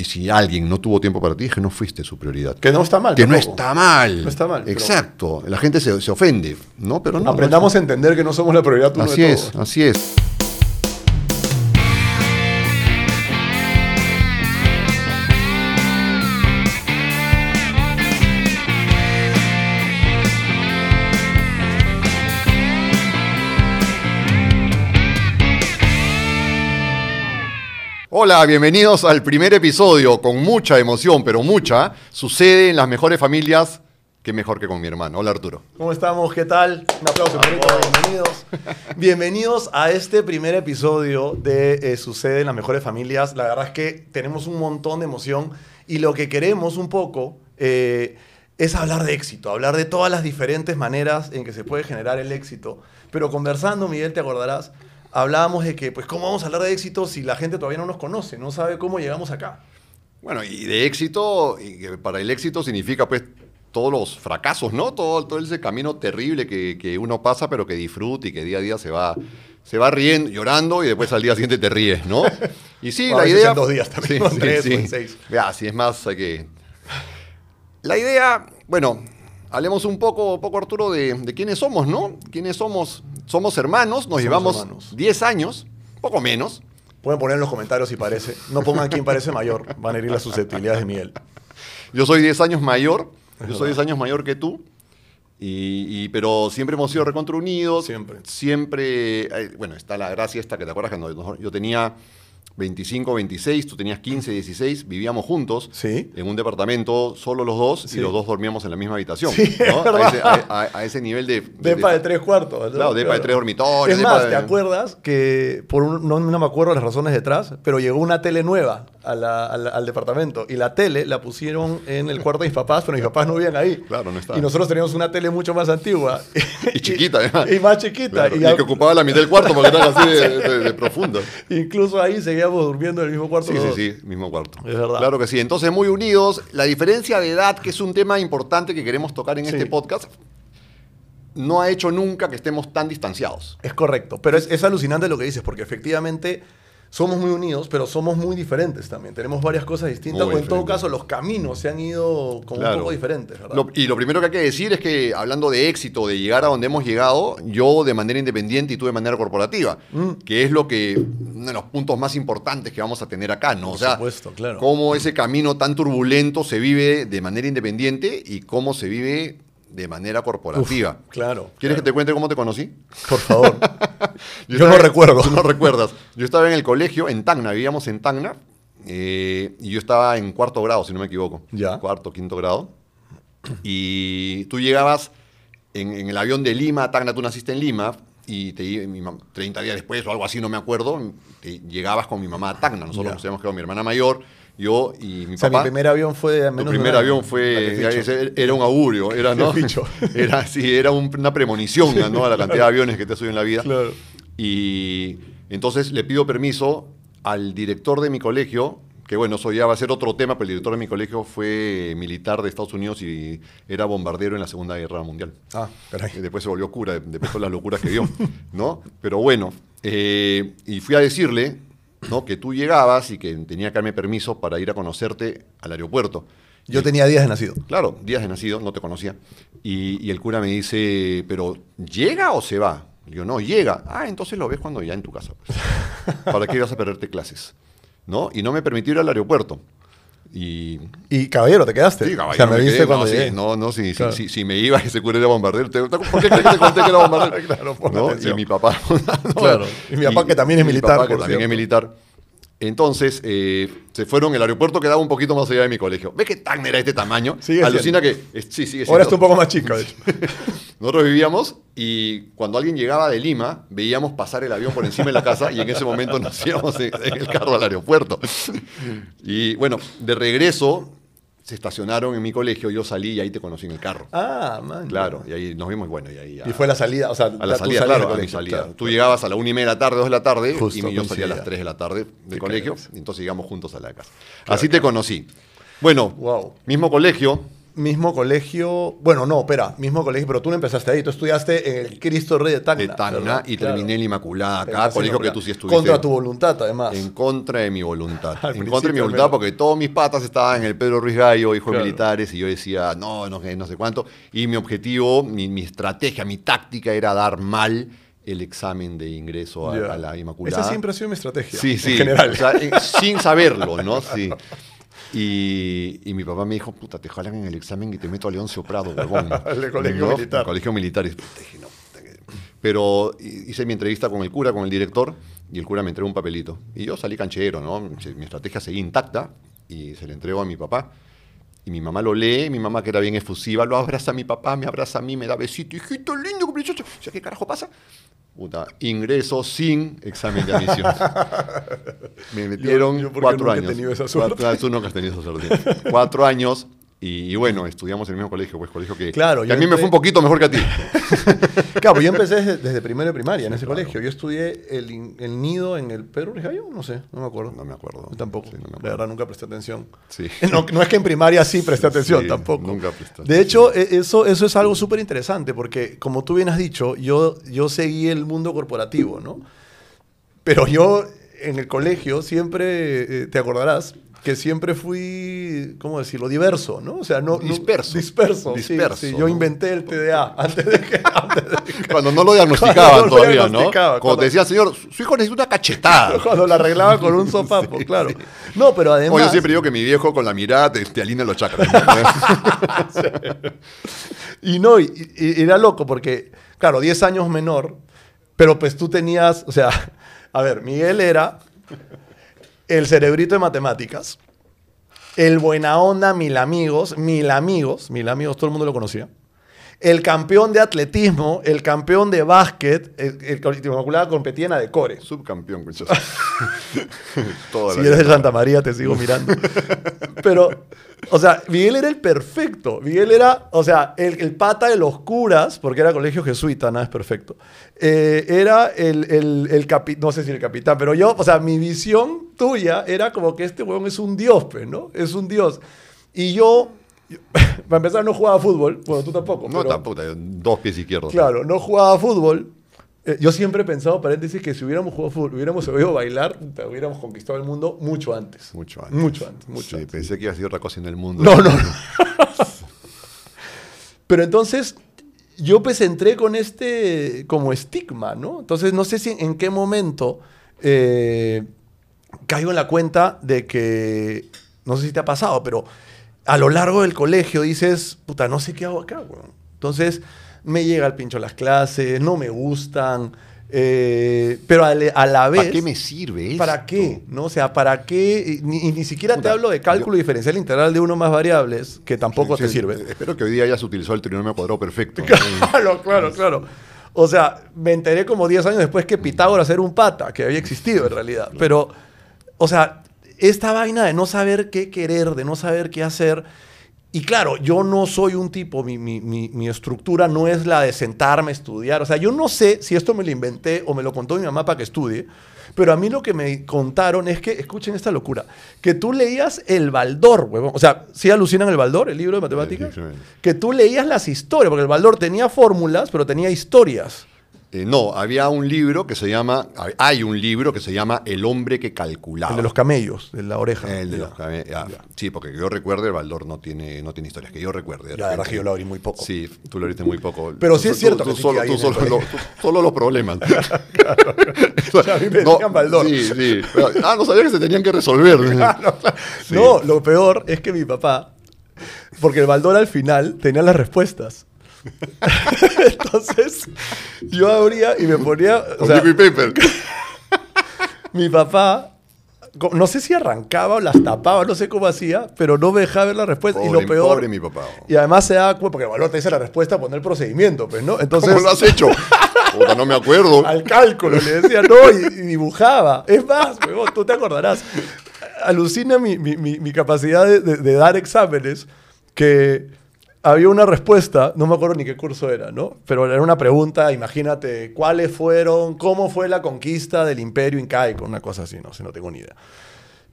Y si alguien no tuvo tiempo para ti, es que no fuiste su prioridad. Que no está mal. Que no está mal. No está mal, pero- Exacto. La gente se, se ofende, ¿no? Pero no. Aprendamos a entender que no somos la prioridad Así de es, todos. así es. Hola, bienvenidos al primer episodio con mucha emoción, pero mucha. Sucede en las mejores familias, que mejor que con mi hermano. Hola Arturo. ¿Cómo estamos? ¿Qué tal? Un aplauso, bonito. Bienvenidos. Bienvenidos a este primer episodio de eh, Sucede en las mejores familias. La verdad es que tenemos un montón de emoción y lo que queremos un poco eh, es hablar de éxito, hablar de todas las diferentes maneras en que se puede generar el éxito. Pero conversando, Miguel, te acordarás, hablábamos de que, pues, ¿cómo vamos a hablar de éxito si la gente todavía no nos conoce, no sabe cómo llegamos acá? Bueno, y de éxito, y que para el éxito significa pues todos los fracasos, ¿no? Todo, todo ese camino terrible que, que uno pasa, pero que disfruta y que día a día se va, se va riendo, llorando y después al día siguiente te ríes, ¿no? Y sí, la idea... en dos días también, en tres, o en seis. Ya, si es más, hay que... La idea, bueno, hablemos un poco, poco Arturo, de, de quiénes somos, ¿no? ¿Quiénes somos? Somos hermanos, nos Somos llevamos hermanos. 10 años, poco menos. Pueden poner en los comentarios si parece. No pongan quién parece mayor. Van a herir las susceptibilidades de Miguel. Yo soy 10 años mayor, Es yo soy 10 años mayor que tú, y, y- pero siempre hemos sido recontra unidos. Siempre. Siempre, eh, bueno, está la gracia esta que te acuerdas cuando yo- yo tenía 25, 26, tú tenías 15, 16, vivíamos juntos Sí. en un departamento, solo los dos, Sí. y los dos dormíamos en la misma habitación. Sí, es a, ese, a- ese nivel de... de- Depa de tres cuartos. ¿no? Claro, depa de tres dormitorios, Es más, de- ¿te acuerdas que por un- no, no me acuerdo las razones detrás, pero llegó una tele nueva a la- a la- al departamento y la tele la pusieron en el cuarto de mis papás, pero mis papás no vivían ahí. Claro, no. Y nosotros teníamos una tele mucho más antigua. Y chiquita, además. Y más chiquita. Claro, y y que ocupaba la mitad del cuarto porque era así de, de- de profundo. incluso ahí seguíamos durmiendo en el mismo cuarto. Sí, sí, sí, mismo cuarto. Es verdad. Claro que sí. Entonces, muy unidos. La diferencia de edad, que es un tema importante que queremos tocar en Sí. este podcast, no ha hecho nunca que estemos tan distanciados. Es correcto, pero es, es alucinante lo que dices, porque efectivamente somos muy unidos, pero somos muy diferentes también. Tenemos varias cosas distintas, Muy o en todo caso los caminos se han ido como Claro. un poco diferentes, ¿verdad? Lo- y lo primero que hay que decir es que, hablando de éxito, de llegar a donde hemos llegado, yo de manera independiente y tú de manera corporativa, Mm. que es lo que, uno de los puntos más importantes que vamos a tener acá, ¿no? Por o sea, supuesto, claro. cómo ese camino tan turbulento se vive de manera independiente y cómo se vive de manera corporativa. Uf, claro. ¿Quieres claro. que te cuente cómo te conocí? Por favor. Yo estaba- no recuerdo. Tú no recuerdas. Yo estaba en el colegio, en Tacna, vivíamos en Tacna, eh, y yo estaba en cuarto grado, si no me equivoco. Ya. Cuarto, quinto grado. Y tú llegabas en, en el avión de Lima, a Tacna, tú naciste en Lima, y te, i- mi mam- 30 días después o algo así, no me acuerdo, te- llegabas con mi mamá a Tacna. Nosotros Ya. nos habíamos quedado mi hermana mayor, yo y mi o sea, papá. mi primer avión fue a Tu menos de primer avión fue, era un augurio, era, ¿no? Era, sí, era un- una premonición, ¿no? A la cantidad de aviones que te subido en la vida. Claro. Y entonces le pido permiso al director de mi colegio, que bueno, eso ya va a ser otro tema, pero el director de mi colegio fue militar de Estados Unidos y era bombardero en la Segunda Guerra Mundial. Ah, Y caray. después se volvió cura, después de las locuras que vio, ¿no? Pero bueno, eh, y fui a decirle, ¿no? Que tú llegabas y que tenía que darme permiso para ir a conocerte al aeropuerto. Yo tenía días de nacido. Claro, días de nacido, no te conocía. Y, y el cura me dice, ¿pero llega o se va? Le digo, no, llega. Ah, entonces lo ves cuando ya en tu casa. pues. ¿Para qué vas a perderte clases? ¿No? Y no me permitió ir al aeropuerto. Y... Y caballero, te quedaste. Sí, o caballero, sea, me me viste quedé. cuando no, sí, llegué. no, no, si, si- Claro. si me iba ese cura era bombardero. ¿Por qué crees que te conté que era bombardero? Claro, pon ¿No? Y mi papá. ¿no? Claro. Y mi papá, que también es mi militar, papá, que por también es cierto. militar. Entonces, eh, se fueron, el aeropuerto quedaba un poquito más allá de mi colegio. ¿Ves que tan era este tamaño? Sigue Alucina que... es- sí, sigue Ahora está un poco más chica, de hecho. Nosotros vivíamos y cuando alguien llegaba de Lima, veíamos pasar el avión por encima de la casa y en ese momento nos íbamos en, en el carro al aeropuerto. Y bueno, de regreso se estacionaron en mi colegio, yo salí y ahí te conocí en el carro. Ah, man. Claro, y ahí nos vimos y bueno, y ahí... ya- Y fue la salida, o sea, a la salida, claro, a mi salida. claro. Tú llegabas a la una y media de la tarde, dos de la tarde, Justo y yo salía a las tres de la tarde del colegio, y entonces llegamos juntos a la casa. Así te conocí. Bueno, Wow. mismo colegio, mismo colegio. Bueno, no, espera, mismo colegio, pero tú no empezaste ahí. Tú estudiaste en el Cristo Rey de Tacna. de Tacna y Claro. terminé en la Inmaculada, acá, colegio que tú sí estuviste. Contra tu voluntad, además. En contra de mi voluntad. En contra de mi voluntad porque todos mis patas estaban en el Pedro Ruiz Gallo, hijo Claro. de militares, y yo decía, no, no, sé- no sé cuánto. Y mi objetivo, mi, mi estrategia, mi táctica era dar mal el examen de ingreso a, la Inmaculada. Esa siempre ha sido mi estrategia. Sí, sí. En general. o sea, en- sin saberlo, ¿no? Sí. Y, y mi papá me dijo, puta, te jalan en el examen y te meto a Leoncio Prado, huevón. Al colegio ¿No? militar. Al colegio militar. Y puta, dije, no, Pero hice mi entrevista con el cura, con el director, y el cura me entregó un papelito. Y yo salí canchero, ¿no? Mi estrategia seguía intacta y se le entregó a mi papá. Y mi mamá lo lee, mi mamá que era bien efusiva, lo abraza a mi papá, me abraza a mí, me da besito, hijito lindo, muchacho. O sea, ¿qué carajo pasa? Puta, ingreso sin examen de admisión. Me metieron yo porque cuatro nunca he años. tenido esa suerte. Cuatro- ah, tú nunca has tenido esa suerte. cuatro años y, y bueno, estudiamos en el mismo colegio, pues colegio que, Claro, que a mí me fue un poquito mejor que a ti. Claro, pues yo empecé desde, desde primero de primaria en ese claro. colegio. Yo estudié el, el nido en el Pedro Rijallo, no sé, no me acuerdo. No me acuerdo. Yo tampoco. Sí, no me de acuerdo. verdad, nunca presté atención. Sí. No, no es que en primaria sí presté atención, tampoco. nunca presté De hecho, e- eso, eso es algo súper interesante porque, como tú bien has dicho, yo, yo seguí el mundo corporativo, ¿no? Pero yo en el colegio siempre, eh, te acordarás, que siempre fui, ¿cómo decirlo? Diverso, ¿no? O sea, no... no- Disperso. disperso, sí, Disperso, sí. Yo inventé el TDA antes de que... antes de que- Cuando no lo diagnosticaban lo todavía, ¿no? Cuando cuando- te decían, señor, su hijo necesita una cachetada. cuando la arreglaba con un sopapo, Sí, claro. No, pero además... Oye, yo siempre digo que mi viejo con la mirada te, te alinea los chakras. ¿no? Y no, y era loco porque, claro, 10 años menor, pero pues tú tenías, o sea, a ver, Miguel era el cerebrito de matemáticas, el buena onda, mil amigos, mil amigos, mil amigos, todo el mundo lo conocía. El campeón de atletismo, el campeón de básquet, el, el, el Inmaculada competía en Adecore. Subcampeón, muchachos. Si eres de. Santa María, te sigo mirando. Pero, o sea, Miguel era el perfecto. Miguel era, o sea, el, el pata de los curas, porque era colegio jesuita, nada es perfecto. Eh, era el, el, el capitán, no sé si el capitán, pero yo, o sea, mi visión tuya era como que este huevón es un dios, pues, ¿no? Es un dios. Y yo, yo- para empezar, no jugaba fútbol. Bueno, tú tampoco. No, pero- tampoco, dos pies izquierdos. Claro, no jugaba fútbol. Eh, yo siempre he pensado, paréntesis, que si hubiéramos jugado fútbol, hubiéramos sabido bailar, hubiéramos conquistado el mundo mucho antes. Mucho antes. Mucho antes, mucho Sí, antes. pensé que iba a ser otra cosa en el mundo. No, no, no. Pero entonces, yo pues entré con este como estigma, ¿no? Entonces, no sé si en qué momento eh, caigo en la cuenta de que, no sé si te ha pasado, pero a lo largo del colegio dices, puta, no sé qué hago acá, weón. Entonces, me llega el pincho las clases, no me gustan, eh, pero a, a la vez... ¿Para qué me sirve esto? ¿Para qué? ¿No? O sea, ¿para qué? Y Ni, y ni siquiera te Puta, hablo de cálculo diferencial integral de uno más variables, que tampoco Sí, te sirve. Espero que hoy día hayas utilizado el trinomio cuadrado perfecto. Claro, claro, claro. O sea, me enteré como 10 años después que Pitágoras era un pata, que había existido en realidad. Pero, o sea, esta vaina de no saber qué querer, de no saber qué hacer. Y claro, yo no soy un tipo, mi, mi- mi- mi estructura no es la de sentarme a estudiar. O sea, yo no sé si esto me lo inventé o me lo contó mi mamá para que estudie. Pero a mí lo que me contaron es que, escuchen esta locura, que tú leías el Baldor, huevón. O sea, ¿sí alucinan el Baldor, el libro de matemáticas? Sí, sí, sí. que tú leías las historias, porque el Baldor tenía fórmulas, pero tenía historias. Eh, no, había un libro que se llama, hay un libro que se llama El hombre que calculaba. El de los camellos, de la oreja. El de Ya. los came- ah, Sí, porque que yo recuerde, el Baldor no tiene, no tiene historias. Que yo recuerde. de Ya, verdad que yo lo abrí muy poco. Sí, tú lo abriste muy poco. Pero sí Tú- es cierto Tú, que sí solo, que tú solo, lo- solo los problemas. A mí me decían Baldor. Sí, sí. Pero- ah, no sabía que se tenían que resolver. Sí. No, lo peor es que mi papá, porque el Baldor al final tenía las respuestas. Entonces, yo abría y me ponía. O sea, paper. mi papá, no sé si arrancaba o las tapaba, no sé cómo hacía, pero no me dejaba ver la respuesta. y Pobre- lo peor. pobre mi papá. Y además se daba cuenta, porque valor te dice la respuesta, poner el procedimiento, pues, ¿no? Entonces, ¿Cómo lo has hecho? Puta, no me acuerdo. al cálculo le decía no y, y dibujaba. Es más, huevón, tú te acordarás. Alucina mi, mi- mi- mi capacidad de, de- de dar exámenes que había una respuesta, no me acuerdo ni qué curso era, ¿no? Pero era una pregunta, imagínate, ¿cuáles fueron, cómo fue la conquista del imperio incaico? Una cosa así, no sé, no tengo ni idea.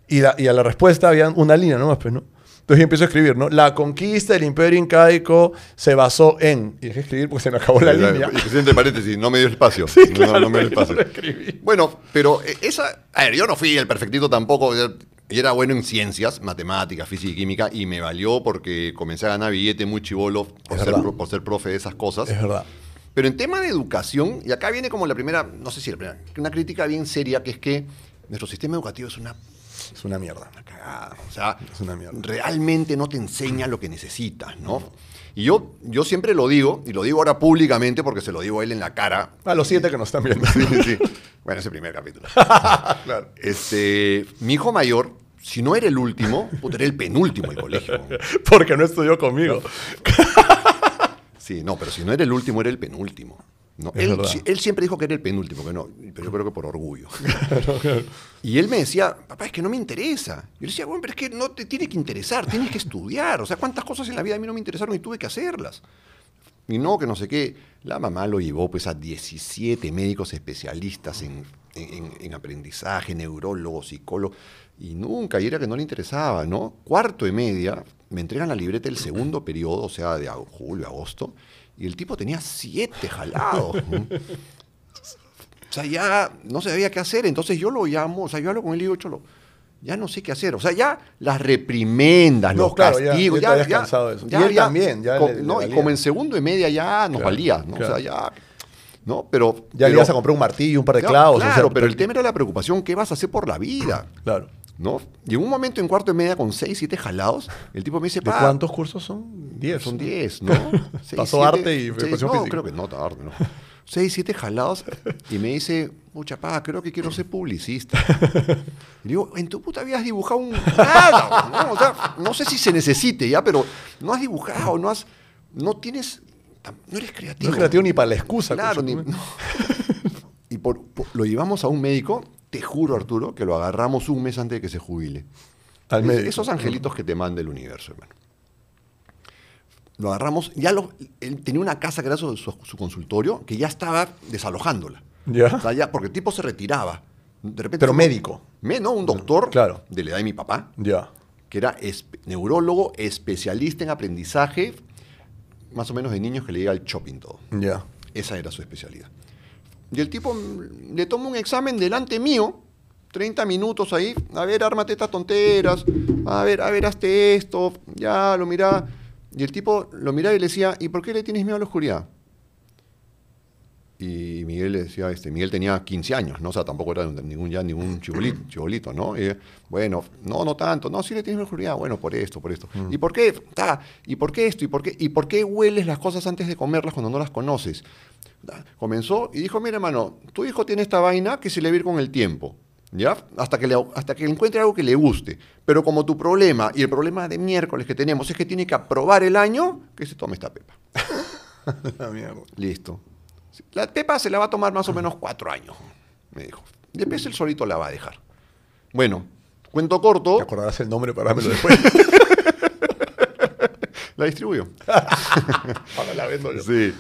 Y, la- y a la respuesta había una línea nomás, pues, ¿no? Entonces yo empiezo a escribir, ¿no? La conquista del imperio incaico se basó en... Y dejé escribir porque se me acabó la línea. Y entre paréntesis, no me dio espacio. Sí, No, claro, no me dio espacio. escribí. Bueno, pero eh, esa. A ver, yo no fui el perfectito tampoco. Yo Era bueno en ciencias, matemáticas, física y química, y me valió porque comencé a ganar billete muy chivolo ser, por ser profe de esas cosas. Es verdad. Pero en tema de educación, y acá viene como la primera, no sé si la primera, una crítica bien seria, que es que nuestro sistema educativo es una Es una mierda. una cagada. O sea, Es una mierda. realmente no te enseña lo que necesitas, ¿no? Y yo, yo siempre lo digo, y lo digo ahora públicamente porque se lo digo a él en la cara. A los siete que nos están viendo. Sí, sí. Bueno, ese primer capítulo. claro. Este, mi hijo mayor, si no era el último, puta, era el penúltimo del colegio. Porque no estudió conmigo. Sí, no, pero si no era el último, era el penúltimo. ¿no? Él, él siempre dijo que era el penúltimo, que no, pero yo creo que por orgullo. Y él me decía, papá, es que no me interesa. Yo le decía, bueno, pero es que no te tiene que interesar, tienes que estudiar. O sea, ¿cuántas cosas en la vida a mí no me interesaron y tuve que hacerlas? Y no, que no sé qué. La mamá lo llevó pues a 17 médicos especialistas en, en- en aprendizaje, neurólogos, psicólogos, y nunca, y era que no le interesaba, ¿no? Cuarto y media, me entregan la libreta del segundo periodo, o sea, de julio, agosto, y el tipo tenía siete jalados. O sea, ya no sabía qué hacer, entonces yo lo llamo, o sea, yo hablo con él y digo, Cholo, ya no sé qué hacer. O sea, ya las reprimendas, No, los claro, ya- castigos, ya habías cansado de eso. Y él también, ya le- le no, y como en segundo y media ya nos Claro, valía, ¿no? claro. O sea, ya. ¿No? Pero. Ya ibas a comprar un martillo, un par de Claro, clavos. o Claro, sea, pero el tema era la preocupación, ¿qué vas a hacer por la vida? Claro. ¿No? Y en un momento en cuarto y media con seis, siete jalados, el tipo me dice, ¿De "Pa, cuántos cursos son? Diez. Son 10, ¿no? Seis, Pasó siete, arte y seis- No, física. creo que no, arte, no. 6, 7 jalados y me dice, pucha, pa, creo que quiero ser publicista. Y digo, en tu puta vida has dibujado un nada, ¿no? O sea, no sé si se necesite ya, pero no has dibujado, no has, no tienes, no eres creativo. No es creativo ni para la excusa. Claro, coño. ni- no. Y por- por- lo llevamos a un médico, te juro, Arturo, que lo agarramos un mes antes de que se jubile. Al Es- médico. Esos angelitos que te manda el universo, hermano. Lo agarramos, ya lo, él tenía una casa que era su, su- su consultorio, que ya estaba desalojándola. Ya. O sea, ya, porque el tipo se retiraba. De repente Pero médico. Me, no, un doctor Claro. de la edad de mi papá, Ya. que era espe- neurólogo, especialista en aprendizaje, más o menos de niños que le llega al shopping todo. Ya. Esa era su especialidad. Y el tipo mm, le toma un examen delante mío, 30 minutos ahí, a ver, ármate estas tonteras, a ver, a ver, hazte esto, ya lo mira. Y el tipo lo miraba y le decía, ¿y por qué le tienes miedo a la oscuridad? Y Miguel le decía, este, Miguel tenía 15 años, ¿no? O sea, tampoco era ningún, ya ningún chibolito, chibolito, ¿no? Y, bueno, no, no tanto, no, sí le tienes oscuridad, bueno, por esto, por esto. ¿Y por qué? Ta, ¿Y por qué esto? ¿Y por qué? ¿Y por qué hueles las cosas antes de comerlas cuando no las conoces? Ta, Comenzó y dijo, mira, hermano, tu hijo tiene esta vaina que se le va a ir con el tiempo. ¿Ya? Hasta que, le, hasta que encuentre algo que le guste. Pero como tu problema y el problema de miércoles que tenemos es que tiene que aprobar el año, que se tome esta pepa. La mierda. Listo. La pepa se la va a tomar más o menos cuatro años, me dijo. Después él solito la va a dejar. Bueno, cuento corto, Te acordarás el nombre para dármelo después. la distribuyó. Ahora la vendo yo. Sí.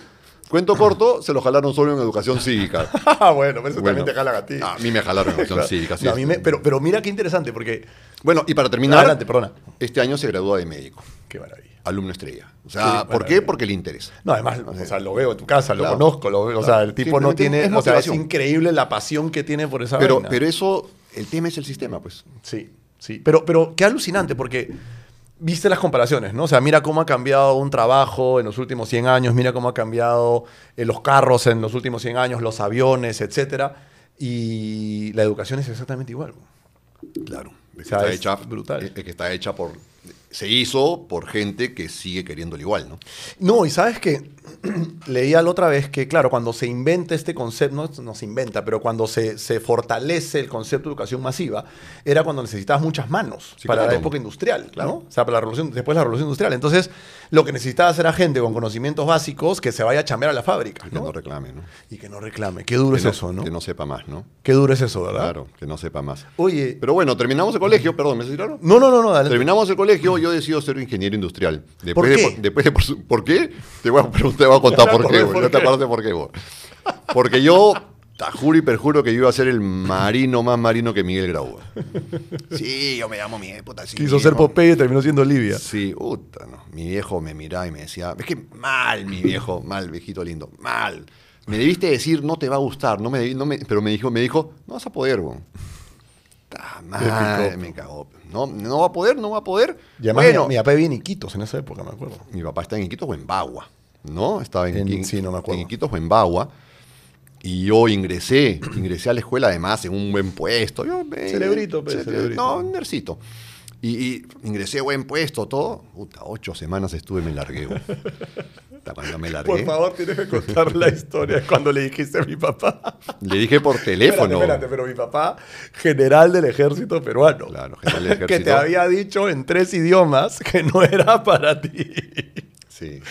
Cuento corto, se lo jalaron solo en educación cívica. Bueno, pero eso Bueno, también te jala a ti. A mí me jalaron en educación cívica. sí. No, a mí me- pero, pero mira qué interesante, porque. Bueno, y para terminar, Adelante, perdona. este año se gradúa de médico, Qué maravilla. Alumno estrella. O sea, Sí, ¿por qué? Porque le interesa. No, además, o sea, lo veo en tu casa, lo Claro. conozco, lo veo, o sea, el tipo no tiene, es o sea, es increíble la pasión que tiene por esa Pero, vaina. pero eso, el tema es el sistema, pues. Sí, sí. Pero, pero qué alucinante, porque viste las comparaciones, ¿no? O sea, mira cómo ha cambiado un trabajo en los últimos 100 años, mira cómo ha cambiado eh, los carros en los últimos 100 años, los aviones, etcétera. Y la educación es exactamente igual. Claro. O sea, está es hecha, brutal. es que está hecha por. Se hizo por gente que sigue queriéndolo igual, ¿no? No, y sabes que leía la otra vez que, claro, cuando se inventa este concepto, no, no se inventa, pero cuando se, se fortalece el concepto de educación masiva, era cuando necesitabas muchas manos Sí, para la época industrial, Claro. ¿no? O sea, para la revolución, después de la revolución industrial. Entonces, lo que necesitabas era gente con conocimientos básicos que se vaya a chambear a la fábrica, Que ¿no? no reclame, ¿no? Y que no reclame. Qué duro Que es no- eso, ¿no? Que no sepa más, ¿no? Qué duro es eso, ¿verdad? Claro, que no sepa más. Oye, Pero bueno, terminamos el colegio, perdón, ¿me claro? no, no, no, no, dale. Terminamos el colegio, yo decido ser ingeniero industrial. Después ¿Por de- qué? después de por, su- ¿por qué? Te voy a, preguntar- te voy a contar por qué, por No te acuerdas por qué, güey. Porque yo Te juro y perjuro que yo iba a ser el marino más marino que Miguel Grau. Sí, yo me llamo Miguel, puta. Sí, Quiso ser. Popeye y terminó siendo Olivia. Sí, puta, no. Mi viejo me miraba y me decía, es que mal, mi viejo, mal, viejito lindo, mal. Me debiste decir, no te va a gustar, no me, no me- pero me dijo, me dijo, no vas a poder, weón. Ta madre, me cagó. No, no va a poder, no va a poder. Y además bueno, mi, mi papá vivía en Iquitos en esa época, me acuerdo. mi papá está en Iquitos o en Bagua, ¿no? Estaba en, En- en- sí, no me acuerdo. en Iquitos o en Bagua. Y yo ingresé, ingresé a la escuela además en un buen puesto. Yo, eh, Cerebrito, pues, cere- cerebrito. No, un nercito. Y, y ingresé buen puesto, todo. Puta, ocho semanas estuve y me largué. Cuando me largué, Por favor, tienes que contar la historia cuando le dijiste a mi papá. le dije por teléfono. Espérate, espérate, pero mi papá, general del ejército peruano. Claro, general del Que te ejército. había dicho en tres idiomas que no era para ti. Sí.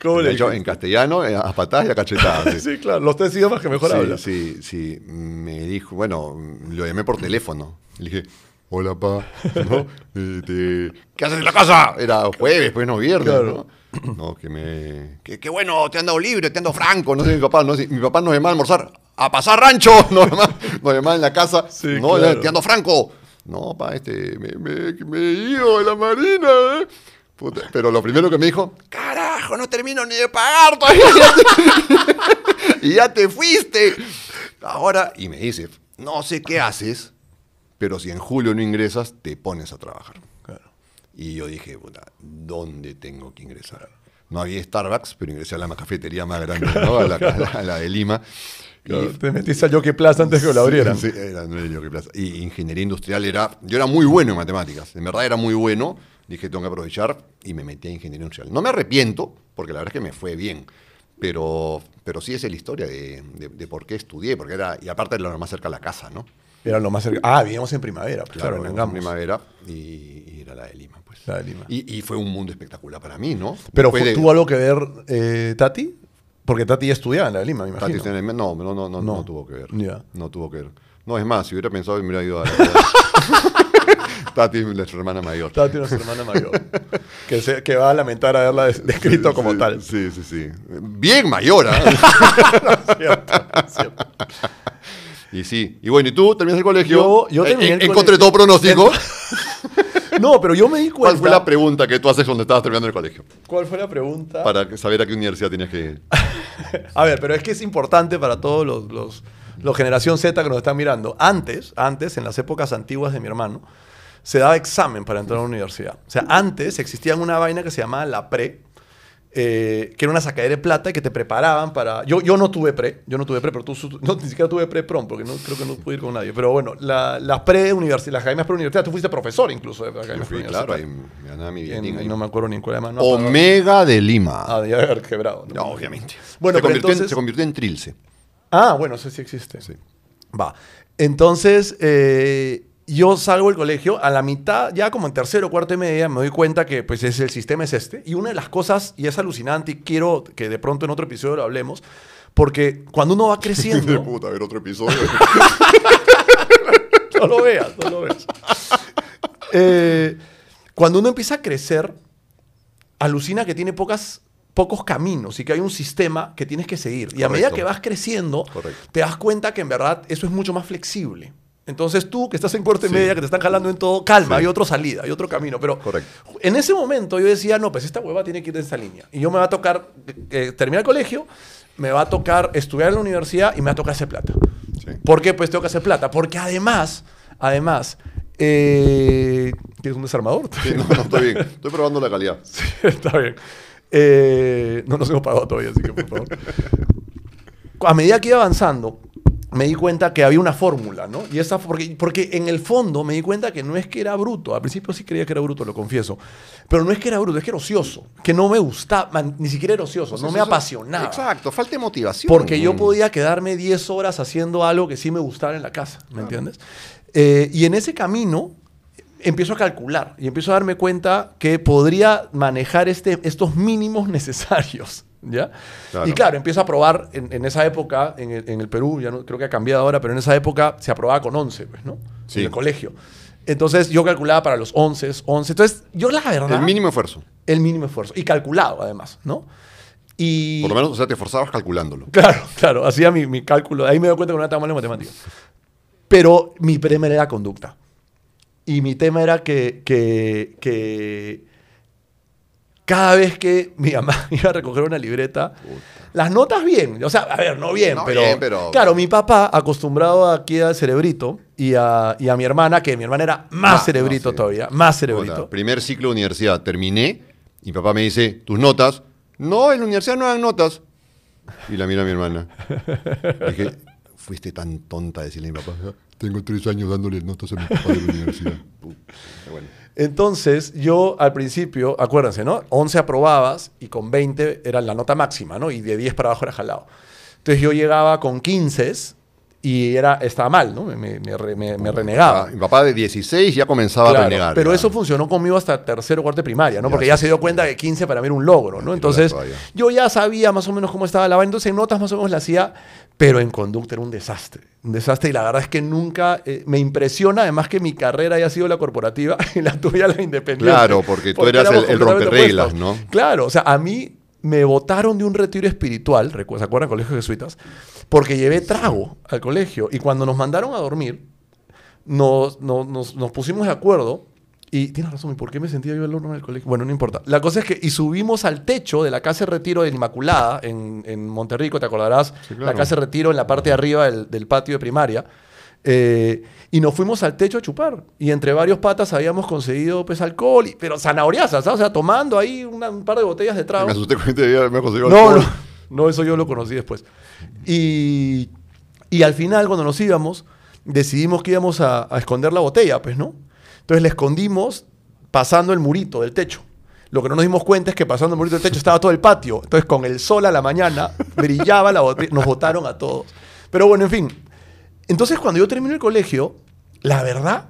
¿Cómo le en castellano, eh, a patadas y a cachetadas. sí. Sí, claro, los tres idiomas que mejor sí, hablas. Sí, sí. Me dijo, bueno, lo llamé por teléfono. Le dije, hola, pa. ¿no? ¿Qué haces en la casa? Era jueves, pues no viernes. Claro. ¿no? No, que me. Que, que bueno, te han dado libre, te han dado franco. No sé mi papá, no sé. Mi papá nos llamaba a almorzar. ¡A pasar rancho! Nos llamaba, nos llamaba en la casa. Sí, no, claro. te ando franco. No, pa, este, me, me, me he ido de la marina, ¿eh? Puta, pero lo primero que me dijo, carajo, no termino ni de pagar todavía. y ya te fuiste. Ahora, y me dice, no sé qué haces, pero si en julio no ingresas, te pones a trabajar. Claro. Y yo dije, puta, ¿dónde tengo que ingresar? No había Starbucks, pero ingresé a la cafetería más grande, ¿no? a, la, a la- a la de Lima. Claro, te metiste al Jockey Plaza antes que lo abrieran. Sí, era, no era Jockey Plaza. Y ingeniería industrial era. Yo era muy bueno en matemáticas. En verdad era muy bueno. Dije, tengo que aprovechar y me metí a ingeniería industrial. No me arrepiento, porque la verdad es que me fue bien. Pero, pero sí es la historia de, de- de por qué estudié. Porque era, y aparte era lo más cerca a la casa, ¿no? Era lo más cerca. Ah, vivíamos en primavera, pues, claro, en primavera y, y era la de Lima, pues. La de Lima. Y, y fue un mundo espectacular para mí, ¿no? Pero de- ¿tuvo algo que ver eh, Tati? Porque Tati ya estudiaba en la de Lima, me Tati imagino. el- no, no, no, no, No. no tuvo que ver. No tuvo que ver. No, es más, si hubiera pensado, me hubiera ido a la... Tati es nuestra hermana mayor. Tati, nuestra hermana mayor. que, se- que va a lamentar haberla des- descrito como Sí, tal. Sí, sí, sí. Bien mayor, ¿ah? Cierto, cierto. Y sí. Y bueno, ¿y tú terminaste el colegio? Yo- yo Eh, terminé en- el Encontré colegio. todo pronóstico. No, pero yo me di cuenta. ¿Cuál fue la pregunta que tú haces cuando estabas terminando el colegio? ¿Cuál fue la pregunta? Para saber a qué universidad tenías que ir. A ver, pero es que es importante para todos los, los, los generación Z que nos están mirando. Antes, antes, en las épocas antiguas de mi hermano, se daba examen para entrar a la universidad. O sea, antes existía una vaina que se llamaba la pre, eh, que era una sacadera de plata y que te preparaban para... Yo, yo no tuve pre, yo no tuve pre, pero tú no, ni siquiera tuve pre prom, porque no, creo que no pude ir con nadie. Pero bueno, la- las pre-universidad, las academias pre-universidad, tú fuiste profesor incluso de academias pre-universidad. claro, ahí me ganaba mi En- billetín ahí. no me acuerdo ni en cuál además. No, Omega de Lima. Ah, de haber quebrado. no, obviamente. Bueno, se, convirtió en, entonces- se convirtió en Trilce. Ah, bueno, eso sí existe. Sí. Va. Entonces, eh, yo salgo del colegio, a la mitad, ya como en tercero cuarto y media, me doy cuenta que pues es, el sistema es este. Y una de las cosas, y es alucinante, y quiero que de pronto en otro episodio lo hablemos, porque cuando uno va De creciendo, puta, a ver otro episodio. no lo veas, no lo veas. Eh, cuando uno empieza a crecer, alucina que tiene pocas, pocos caminos y que hay un sistema que tienes que seguir. Y a medida que vas creciendo, Correcto. te das cuenta que en verdad eso es mucho más flexible. Entonces tú, que estás en corte Sí. media, que te están jalando en todo, calma, Sí. hay otra salida, hay otro camino. Pero Correcto. en ese momento yo decía, no, pues esta hueva tiene que ir en esa línea. Y yo me va a tocar eh, terminar el colegio, me va a tocar estudiar en la universidad y me va a tocar hacer plata. Sí. ¿Por qué? Pues tengo que hacer plata. Porque además, además, eh, ¿qué es un desarmador? Sí, no, no, estoy bien. Estoy probando la calidad. Sí, está bien. Eh, no nos hemos pagado todavía, así que por favor. A medida que iba avanzando, me di cuenta que había una fórmula, ¿no? Y esa, porque, porque en el fondo me di cuenta que no es que era bruto. Al principio sí creía que era bruto, lo confieso. Pero no es que era bruto, es que era ocioso. Que no me gustaba, ni siquiera era ocioso, no me Eso- apasionaba. Exacto, falta de motivación. Porque yo podía quedarme 10 horas haciendo algo que sí me gustara en la casa, ¿me entiendes? Eh, y en ese camino empiezo a calcular y empiezo a darme cuenta que podría manejar este, estos mínimos necesarios. ¿Ya? Claro. Y claro, empiezo a probar en, en esa época, en el, en el Perú, ya no, creo que ha cambiado ahora, pero en esa época se aprobaba con 11, pues, ¿no? Sí. En el colegio. Entonces yo calculaba para los 11, 11. Entonces yo la verdad... El mínimo esfuerzo. El mínimo esfuerzo. Y calculado, además, ¿no? Y... Por lo menos, o sea, te esforzabas calculándolo. Claro, claro, hacía mi, mi cálculo. Ahí me doy cuenta que no era tan malo en matemáticas. Pero mi tema era conducta. Y mi tema era que, que, que cada vez que mi mamá iba a recoger una libreta, las notas bien, o sea, a ver, no bien, No pero, bien, pero- claro, mi papá acostumbrado aquí al cerebrito y a, y a mi hermana, que mi hermana era más Ah, cerebrito no, todavía, más Puta, cerebrito. primer ciclo de universidad, terminé y mi papá me dice, tus notas. No, en la universidad no dan notas. Y la mira a mi hermana. Dije, fuiste tan tonta de decirle a mi papá, tengo tres años dándole notas a mi papá de la universidad. Puta, bueno. Entonces, yo al principio, acuérdense, ¿no? 11 aprobabas y con 20 era la nota máxima, ¿no? Y de 10 para abajo era jalado. Entonces yo llegaba con 15 y era, estaba mal, ¿no? Me, me- me re- me- me renegaba. Mi papá de 16 ya comenzaba Claro, a renegar. pero ya. eso funcionó conmigo hasta tercero o cuarto de primaria, ¿no? Porque ya se dio cuenta que 15 para mí era un logro, ¿no? Entonces, yo ya sabía más o menos cómo estaba la vaina, entonces en notas más o menos la hacía, pero en conducta era un desastre. Un desastre y la verdad es que nunca eh, me impresiona, además que mi carrera haya sido la corporativa y la tuya la independiente. Claro, porque tú eras el- el romperreglas. ¿no? Claro, o sea, a mí me votaron de un retiro espiritual, ¿se acuerdan? Colegio Jesuitas, porque llevé trago al colegio y cuando nos mandaron a dormir, nos, nos, nos- nos pusimos de acuerdo y tienes razón, ¿y por qué me sentía yo el horno en el colegio? Bueno, no importa. La cosa es que, y subimos al techo de la casa de retiro de Inmaculada en, en Monterrico, te acordarás, Sí, claro. la casa de retiro en la parte de arriba del, del patio de primaria. eh, y nos fuimos al techo a chupar. Y entre varios patas habíamos conseguido pues alcohol, y- pero zanahoriazas, ¿sabes? O sea, tomando ahí una- un par de botellas de trago. Me asusté me conseguido No, alcohol. no, no, eso yo lo conocí después. Y, y al final, cuando nos íbamos, decidimos que íbamos a, a esconder la botella, pues, ¿no? Entonces la escondimos pasando el murito del techo. Lo que no nos dimos cuenta es que pasando el murito del techo estaba todo el patio. Entonces, con el sol a la mañana, brillaba la botella. Nos botaron a todos. Pero bueno, en fin. Entonces, cuando yo terminé el colegio, la verdad,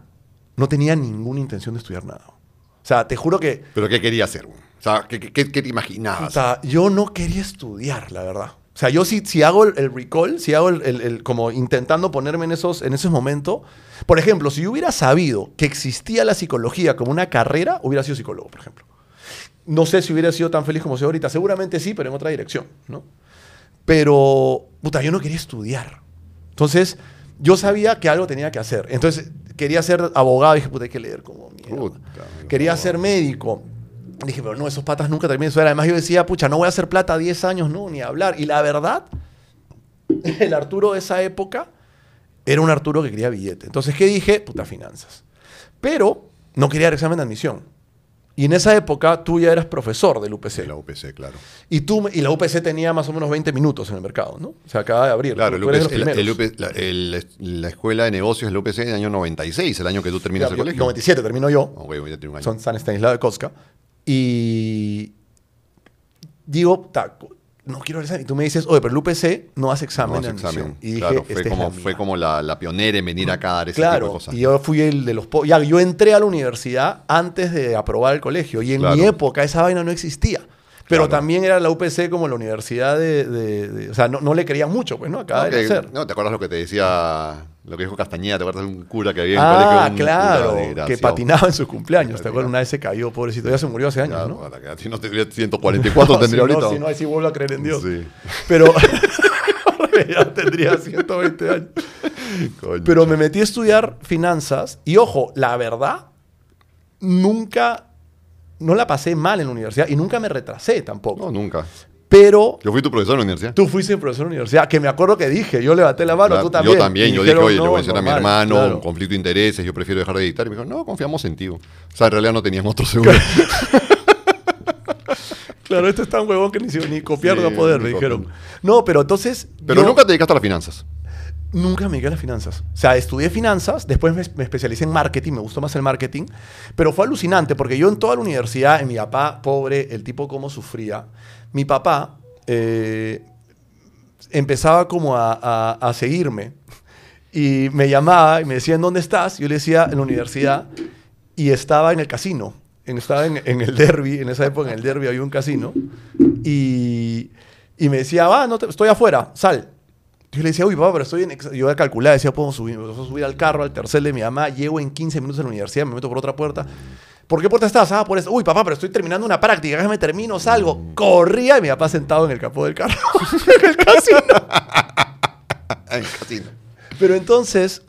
no tenía ninguna intención de estudiar nada. O sea, te juro que ¿Pero qué quería hacer? O sea, ¿qué, qué- qué te imaginabas? Puta, yo no quería estudiar, la verdad. O sea, yo si, si hago el, el recall, si hago el, el- el- como intentando ponerme en esos, en esos momentos, por ejemplo, si yo hubiera sabido que existía la psicología como una carrera, hubiera sido psicólogo, por ejemplo. No sé si hubiera sido tan feliz como soy ahorita, seguramente sí, pero en otra dirección, ¿no? Pero, puta, yo no quería estudiar. Entonces, yo sabía que algo tenía que hacer. Entonces, quería ser abogado, dije, puta, hay que leer como mierda. Puta, Quería ser médico. Dije, pero no, esos patas nunca terminan de estudiar. Además, yo decía, pucha, no voy a hacer plata 10 años, no, ni hablar. Y la verdad, el Arturo de esa época era un Arturo que quería billete. Entonces, ¿qué dije? Puta, finanzas. Pero no quería dar examen de admisión. Y en esa época tú ya eras profesor del UPC. De la UPC, claro. Y, tú, y la UPC tenía más o menos 20 minutos en el mercado, ¿no? O sea, acaba de abrir. Claro, el UPC los el- el primeros. UPC la, el- la escuela de negocios del UPC en el año 96, el año que tú terminas el colegio. 97 termino yo. Oh, güey, ya un año. son San Estanislao de Cosca. Y digo, no quiero el examen. Y tú me dices, oye, pero el UPC no hace examen No hace examen. Y dije, claro, fue "Esta es como, la fue mía". como la, la pionera en venir acá a dar ese tipo de Claro, cosas. y yo fui el de los... Ya, yo entré a la universidad antes de aprobar el colegio. Y en Claro. mi época esa vaina no existía. Pero Claro. también era la UPC como la universidad de... de- de- o sea, no, no le creían mucho, pues, ¿no? Acaba no, de que- no, ¿te acuerdas lo que te decía, lo que dijo Castañeda? ¿Te acuerdas de un cura que había en colegio? Ah, Un claro, que patinaba en sus cumpleaños. ¿Te acuerdas? Una vez se cayó, pobrecito. Ya se murió hace años, ¿no? para que- Si no tendría 144 tendría si no, ahorita. si no, ahí sí vuelvo a creer en Dios. Sí. Pero ya tendría 120 años. Coño. Pero me metí a estudiar finanzas y ojo, la verdad, nunca, no la pasé mal en la universidad y nunca me retrasé tampoco. No, nunca. Pero Yo fui tu profesor en la universidad. tú fuiste profesor de universidad, que me acuerdo que dije, yo levanté la mano, Claro, tú también. Yo también, Y yo dije, oye, le "No, voy a decir a mi normal", hermano, claro. conflicto de intereses, yo prefiero dejar de editar. Y me dijo, no, confiamos en ti. O sea, en realidad no teníamos otro seguro. Claro, este es tan huevón que ni, ni copiar Sí, poder, me dijeron. No, pero entonces... Pero yo- nunca te dedicaste a las finanzas. Nunca me dediqué a las finanzas. O sea, estudié finanzas, después me, me especialicé en marketing, me gustó más el marketing, pero fue alucinante porque yo en toda la universidad, en mi papá, pobre, el tipo cómo sufría, mi papá eh, empezaba como a, seguirme y me llamaba y me decía, ¿en dónde estás? Yo le decía, en la universidad y estaba en el casino. Estaba en, el derby, en esa época en el derby había un casino y, me decía, va, no te- estoy afuera, sal. Yo le decía, uy, papá, pero estoy en... ex-". Yo a calcular, decía, puedo subir, puedo subir al carro, al tercer de mi mamá, llego en 15 minutos a la universidad, me meto por otra puerta. ¿Por qué puerta estás? Ah, por eso. Uy, papá, pero estoy terminando una práctica, déjame termino, salgo. Corría y mi papá sentado en el capó del carro. en el casino. En casino. Pero entonces,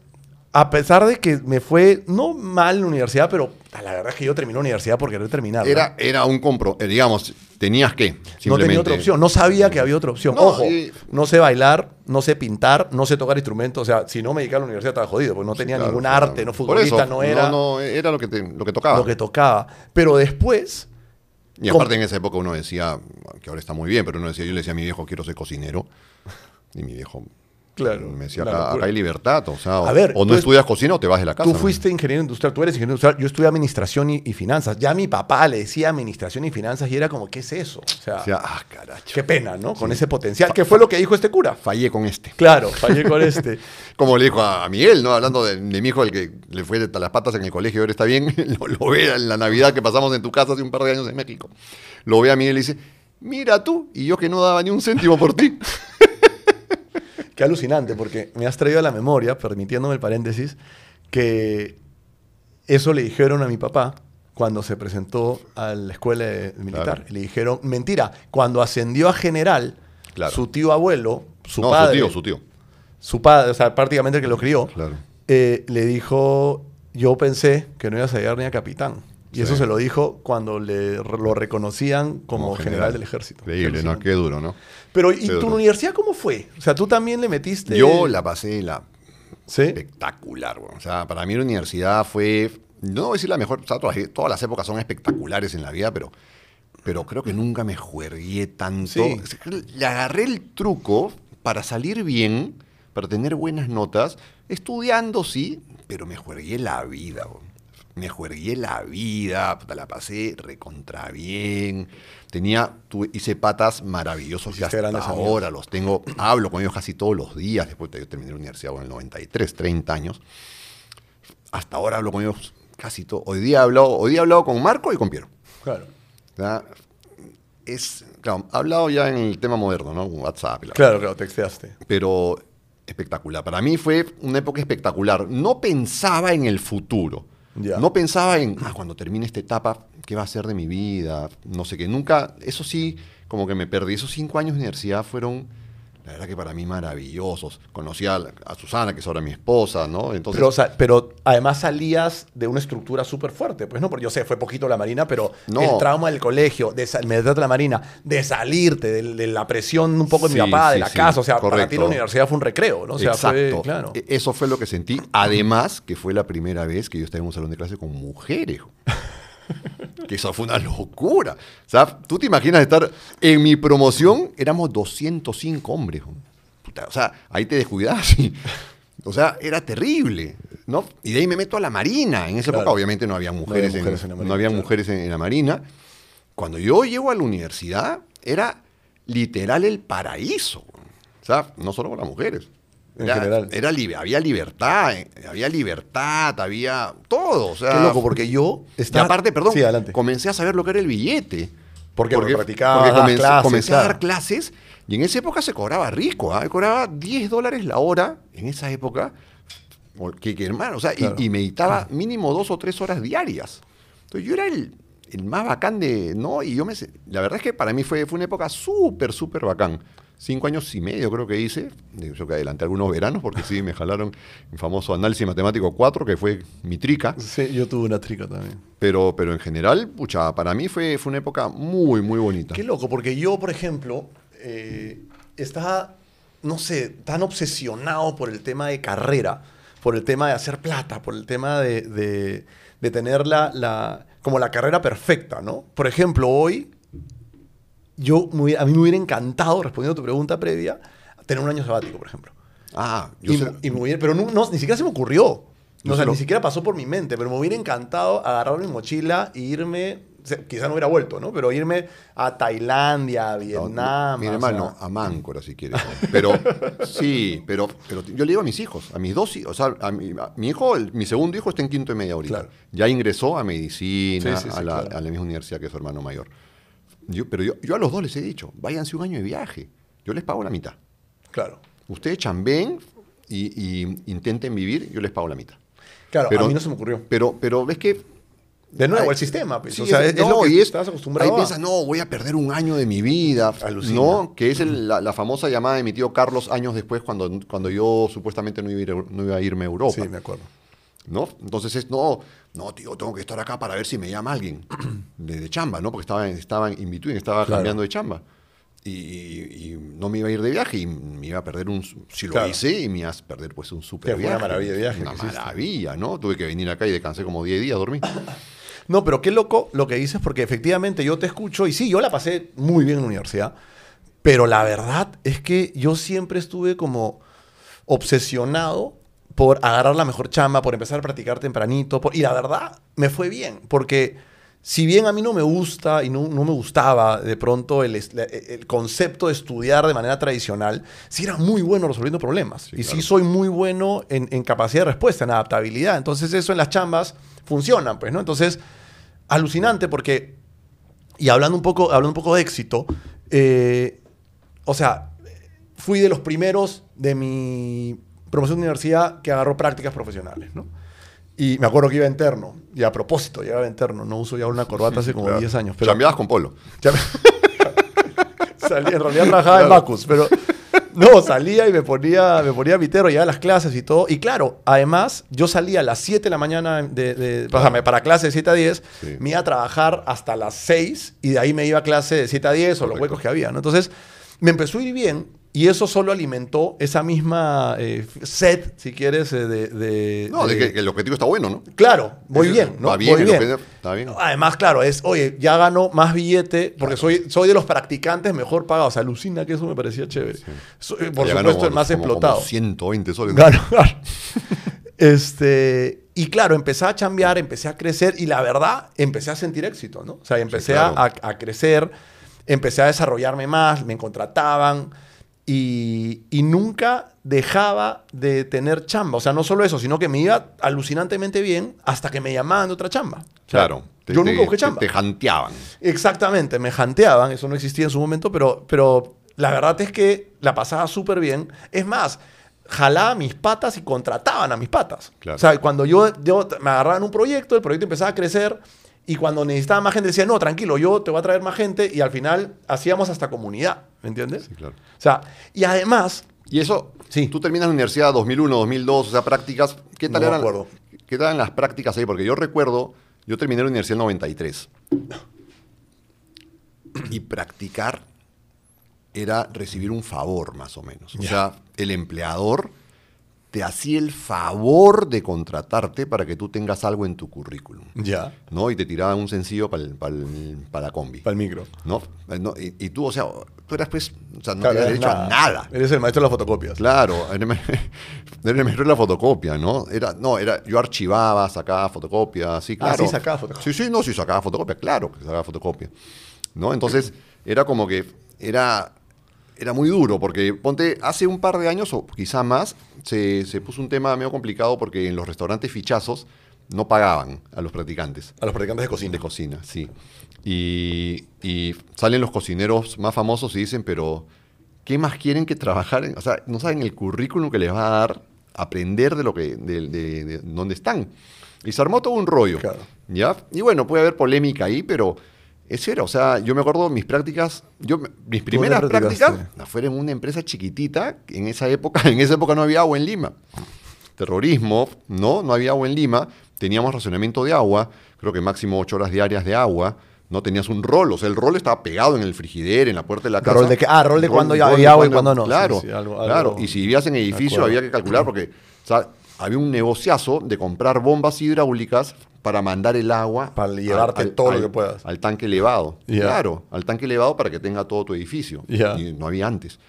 a pesar de que me fue, no mal en la universidad, pero la verdad es que yo terminé la universidad por querer terminar. Era, era un compro, eh, digamos, tenías que. No tenía otra opción, no sabía que había otra opción. No, Ojo, y- no sé bailar, no sé pintar, no sé tocar instrumentos. O sea, si no me dedicaba a la universidad estaba jodido, porque no tenía Claro, ningún claro. arte, no futbolista, eso, no era No, no, era lo que, te- lo que tocaba. lo que tocaba. Pero después, Y aparte en esa época uno decía, que ahora está muy bien, pero uno decía, yo le decía a mi viejo, quiero ser cocinero. Y mi viejo Claro, me decía, acá, hay libertad. O sea, o, A ver, o no es- estudias cocina o te vas de la casa. tú fuiste ingeniero industrial, tú eres ingeniero industrial, yo estudié administración y, y finanzas. Ya mi papá le decía administración y finanzas y era como, ¿qué es eso? O sea, O sea, ah, caracho. qué pena, ¿no? Con ese potencial, que fue lo que dijo este cura. Fallé con este. Claro, fallé con este. Como le dijo a, a Miguel, ¿no? Hablando de, de mi hijo, el que le fue de las patas en el colegio, ahora está bien, lo, lo ve en la Navidad que pasamos en tu casa hace un par de años en México. Lo ve a Miguel y dice, mira tú, y yo que no daba ni un céntimo por ti. Qué alucinante, porque me has traído a la memoria, permitiéndome el paréntesis, que eso le dijeron a mi papá cuando se presentó a la escuela militar. Claro. Le dijeron, mentira, cuando ascendió a general, Claro. su tío abuelo, su no, padre, su tío, su tío. su padre, o sea, prácticamente el que lo crió, Claro. eh, le dijo, yo pensé que no ibas a llegar ni a capitán. Y Sí. eso se lo dijo cuando le, lo reconocían como, general. del ejército. Increíble, ¿no? Qué duro, ¿no? Pero, ¿y Qué tu duro. universidad cómo fue? O sea, tú también le metiste... Yo la pasé la ¿Sí? espectacular, güey. O sea, para mí la universidad fue, no voy a decir la mejor, o sea, todas, todas las épocas son espectaculares en la vida, pero, pero creo que nunca me juergué tanto. Sí. Le agarré el truco para salir bien, para tener buenas notas, estudiando, sí, pero me juergué la vida, güey. Me juergué la vida, puta, la pasé recontra bien. Tenía, tuve- hice patas maravillosos que hasta amigos. ahora los tengo. Hablo con ellos casi todos los días. Después de yo terminé la universidad en el 93, 30 años. Hasta ahora hablo con ellos casi todo. Hoy día he hablado, hoy día he hablado con Marco y con Piero. Claro. ¿ya? Es, claro, he hablado ya en el tema moderno, ¿no? Con WhatsApp. la- Claro, claro, texteaste. Pero espectacular. Para mí fue una época espectacular. No pensaba en el futuro. No pensaba en, ah, cuando termine esta etapa, ¿qué va a ser de mi vida? No sé qué. Nunca, eso sí, como que me perdí. Esos cinco años de universidad fueron, la verdad que para mí maravillosos. Conocí a, Susana, que es ahora mi esposa, ¿no? Entonces, Pero, o sea, pero además salías de una estructura súper fuerte, pues no, porque yo sé, fue poquito la marina, pero No. el trauma del colegio, de meterte a la marina, de salirte, de, de la presión un poco de mi papá, de sí, la sí, casa, o sea, para ti la universidad fue un recreo, ¿no? O sea, fue, Exacto. claro. E- Eso fue lo que sentí. Además, que fue la primera vez que yo estaba en un salón de clase con mujeres. Que eso fue una locura. O sea, tú te imaginas estar en mi promoción, éramos 205 hombres. Puta, o sea, ahí te descuidas. o sea, era terrible. ¿no? Y de ahí me meto a la marina. En esa Claro. época, obviamente, no había mujeres, mujeres en en, la marina, no había claro. mujeres en, en la marina. Cuando yo llego a la universidad, era literal el paraíso. O sea, no solo con las mujeres. En Era- general. era li- había libertad, eh, había libertad, había todo. O sea, Qué loco, porque yo y aparte, perdón, Sí, adelante. comencé a saber lo que era el billete. Porque practicabas, porque comencé, clases, comencé claro. a dar clases y en esa época se cobraba rico, ¿ah? cobraba 10 dólares la hora en esa época. Que, que, hermano, o sea, y- Claro. y, meditaba mínimo dos o tres horas diarias. Entonces yo era el, el más bacán de, ¿no? Y yo me, la verdad es que para mí fue, fue una época súper, súper bacán. Cinco años y medio creo que hice. Yo que adelanté algunos veranos porque sí, me jalaron el famoso análisis matemático 4, que fue mi trica. Sí, yo tuve una trica también. Pero, pero en general, pucha, para mí fue, fue una época muy, muy bonita. Qué loco, porque yo, por ejemplo, eh, estaba, no sé, tan obsesionado por el tema de carrera, por el tema de hacer plata, por el tema de, de- de tener la, la- como la carrera perfecta, ¿no? Por ejemplo, hoy, yo, me hubiera- a mí me hubiera encantado, respondiendo a tu pregunta previa, tener un año sabático, por ejemplo. Ah, yo Y, sé- y me hubiera- pero no, no, ni siquiera se me ocurrió. Yo o sea, lo- ni siquiera pasó por mi mente, pero me hubiera encantado agarrar mi mochila e irme, quizá no hubiera vuelto, ¿no? Pero irme a Tailandia, a Vietnam. Mi o hermano, sea, a Máncora si quieres. Pero, sí, pero, pero yo le digo a mis hijos, a mis dos hijos, o sea, a mi, a mi hijo, el- mi segundo hijo está en quinto y media ahorita. Claro. Ya ingresó a medicina, Sí, sí, sí, a, la, claro. a la misma universidad que su hermano mayor. Yo- pero yo, yo a los dos les he dicho, váyanse un año de viaje. Yo les pago la mitad. Claro. Ustedes chambeen y, y intenten vivir, yo les pago la mitad. Claro, Pero- a mí no se me ocurrió. Pero, pero ves que De nuevo, Ay, el sistema, pues. Sí, o sea, es- no, lo que y es- estás acostumbrado Ahí a. piensas, no, voy a perder un año de mi vida. Alucina. ¿No? Que es el- la, la famosa llamada de mi tío Carlos años después, cuando, cuando yo supuestamente no iba, a ir- no iba a irme a Europa. Sí, me acuerdo. ¿No? Entonces es, no, no, tío, tengo que estar acá para ver si me llama alguien de, de chamba, ¿no? Porque estaba, estaba en between, estaba Claro. cambiando de chamba. Y, y no me iba a ir de viaje y me iba a perder un... Si lo Claro. hice, y me iba a perder pues un super fue una viaje. maravilla de viaje Una maravilla, ¿no? Tuve que venir acá y descansé como 10 días, dormí. No, pero qué loco lo que dices, porque efectivamente yo te escucho y sí, yo la pasé muy bien en la universidad, pero la verdad es que yo siempre estuve como obsesionado por agarrar la mejor chamba, por empezar a practicar tempranito, por- y la verdad me fue bien, porque si bien a mí no me gusta y no, no me gustaba de pronto el, el concepto de estudiar de manera tradicional, sí era muy bueno resolviendo problemas. y sí soy muy bueno en, en capacidad de respuesta, en adaptabilidad. Entonces eso en las chambas funcionan, pues, ¿no? Entonces, alucinante porque, y hablando un poco, hablando un poco de éxito, eh, o sea, fui de los primeros de mi promoción de universidad que agarró prácticas profesionales, ¿no? Y me acuerdo que iba interno, y a propósito, llegaba interno, no uso ya una corbata hace como Claro. 10 años. Pero Chambeabas con Polo. me- Salí- en realidad trabajaba en. Bacus, pero no, salía y me ponía, me ponía mitero, ya a las clases y todo. Y claro, además, yo salía a las 7 de la mañana de, de- para clase de 7 a 10, Sí. me iba a trabajar hasta las 6 y de ahí me iba a clase de 7 a 10 o los huecos que había. ¿no? Entonces, me empezó a ir bien y eso solo alimentó esa misma eh, set, si quieres, eh, de... de- No, de que, que el objetivo está bueno, ¿no? Claro, Ese- bien, ¿no? va bien, el bien. objetivo está bien. Además, claro, es, oye, ya gano más billete porque soy, soy de los practicantes mejor pagados. Alucina que eso me parecía chévere. Soy, por Ya supuesto, el más como- explotado. Como 120 soles. Gano, claro. Este, y claro, empecé a chambear, empecé a crecer y la verdad, empecé a sentir éxito, ¿no? O sea, empecé claro. a, a crecer, empecé a desarrollarme más, me contrataban y, y nunca dejaba de tener chamba. O sea, no solo eso, sino que me iba alucinantemente bien hasta que me llamaban de otra chamba. O sea, Claro. Te- yo te- nunca busqué te- chamba. Te janteaban. Exactamente, me janteaban, eso no existía en su momento, pero, pero la verdad es que la pasaba súper bien. Es más, jalaba mis patas y contrataban a mis patas. Claro. O sea, cuando yo, yo me agarraba en un proyecto, el proyecto empezaba a crecer y cuando necesitaba más gente decía, no, tranquilo, yo te voy a traer más gente y al final hacíamos hasta comunidad, ¿me entiendes? Sí, claro. O sea, y además, Y eso, Sí. tú terminas la universidad 2001, 2002, o sea, prácticas. ¿Qué tal No eran? acuerdo. ¿Qué tal eran las prácticas ahí? Porque yo recuerdo, yo terminé la universidad en 93. Y practicar era recibir un favor, más o menos. O sea, el empleador te hacía el favor de contratarte para que tú tengas algo en tu currículum. ya, ¿no? Y te tiraban un sencillo para la combi. para el micro. ¿no? Eh, no, y, y tú, o sea, tú eras pues, o sea, no Claro, eres derecho a nada. Eres el maestro de las fotocopias. Claro, eres el maestro de la fotocopia, ¿no? Era, no, era, yo archivaba, sacaba fotocopia, sí, Ah, claro. sí sacaba fotocopia. Sí, sí, no, sí sacaba fotocopia, claro que sacaba fotocopia. ¿No? Entonces, era como que, era, era muy duro, porque ponte, hace un par de años, o quizá más, se, se puso un tema medio complicado porque en los restaurantes fichazos no pagaban a los practicantes. A los practicantes de cocina. De cocina, sí. Y, y salen los cocineros más famosos y dicen, pero ¿qué más quieren que trabajar? en-?" o sea, no saben el currículum que les va a dar aprender de lo que, de, de- de dónde están. Y se armó todo un rollo. Claro. ¿Ya? Y bueno, puede haber polémica ahí, pero eso era, o sea, yo me acuerdo mis prácticas, yo mis primeras prácticas fueron en una empresa chiquitita, en esa época, en esa época no había agua en Lima terrorismo, ¿no? No había agua en Lima, teníamos racionamiento de agua, creo que máximo ocho horas diarias de agua, ¿no? Tenías un rol, o sea, el rol estaba pegado en el frigider, en la puerta de la casa. Rol de que- ah, rol de cuando ya había agua y cuando no, Claro, sí, sí, algo- algo- claro. Y si vivías en edificio había que calcular porque, o sea, había un negociazo de comprar bombas hidráulicas para mandar el agua Para llevarte todo lo que puedas. al tanque elevado. Claro, al tanque elevado para que tenga todo tu edificio. Ya. Y no había antes.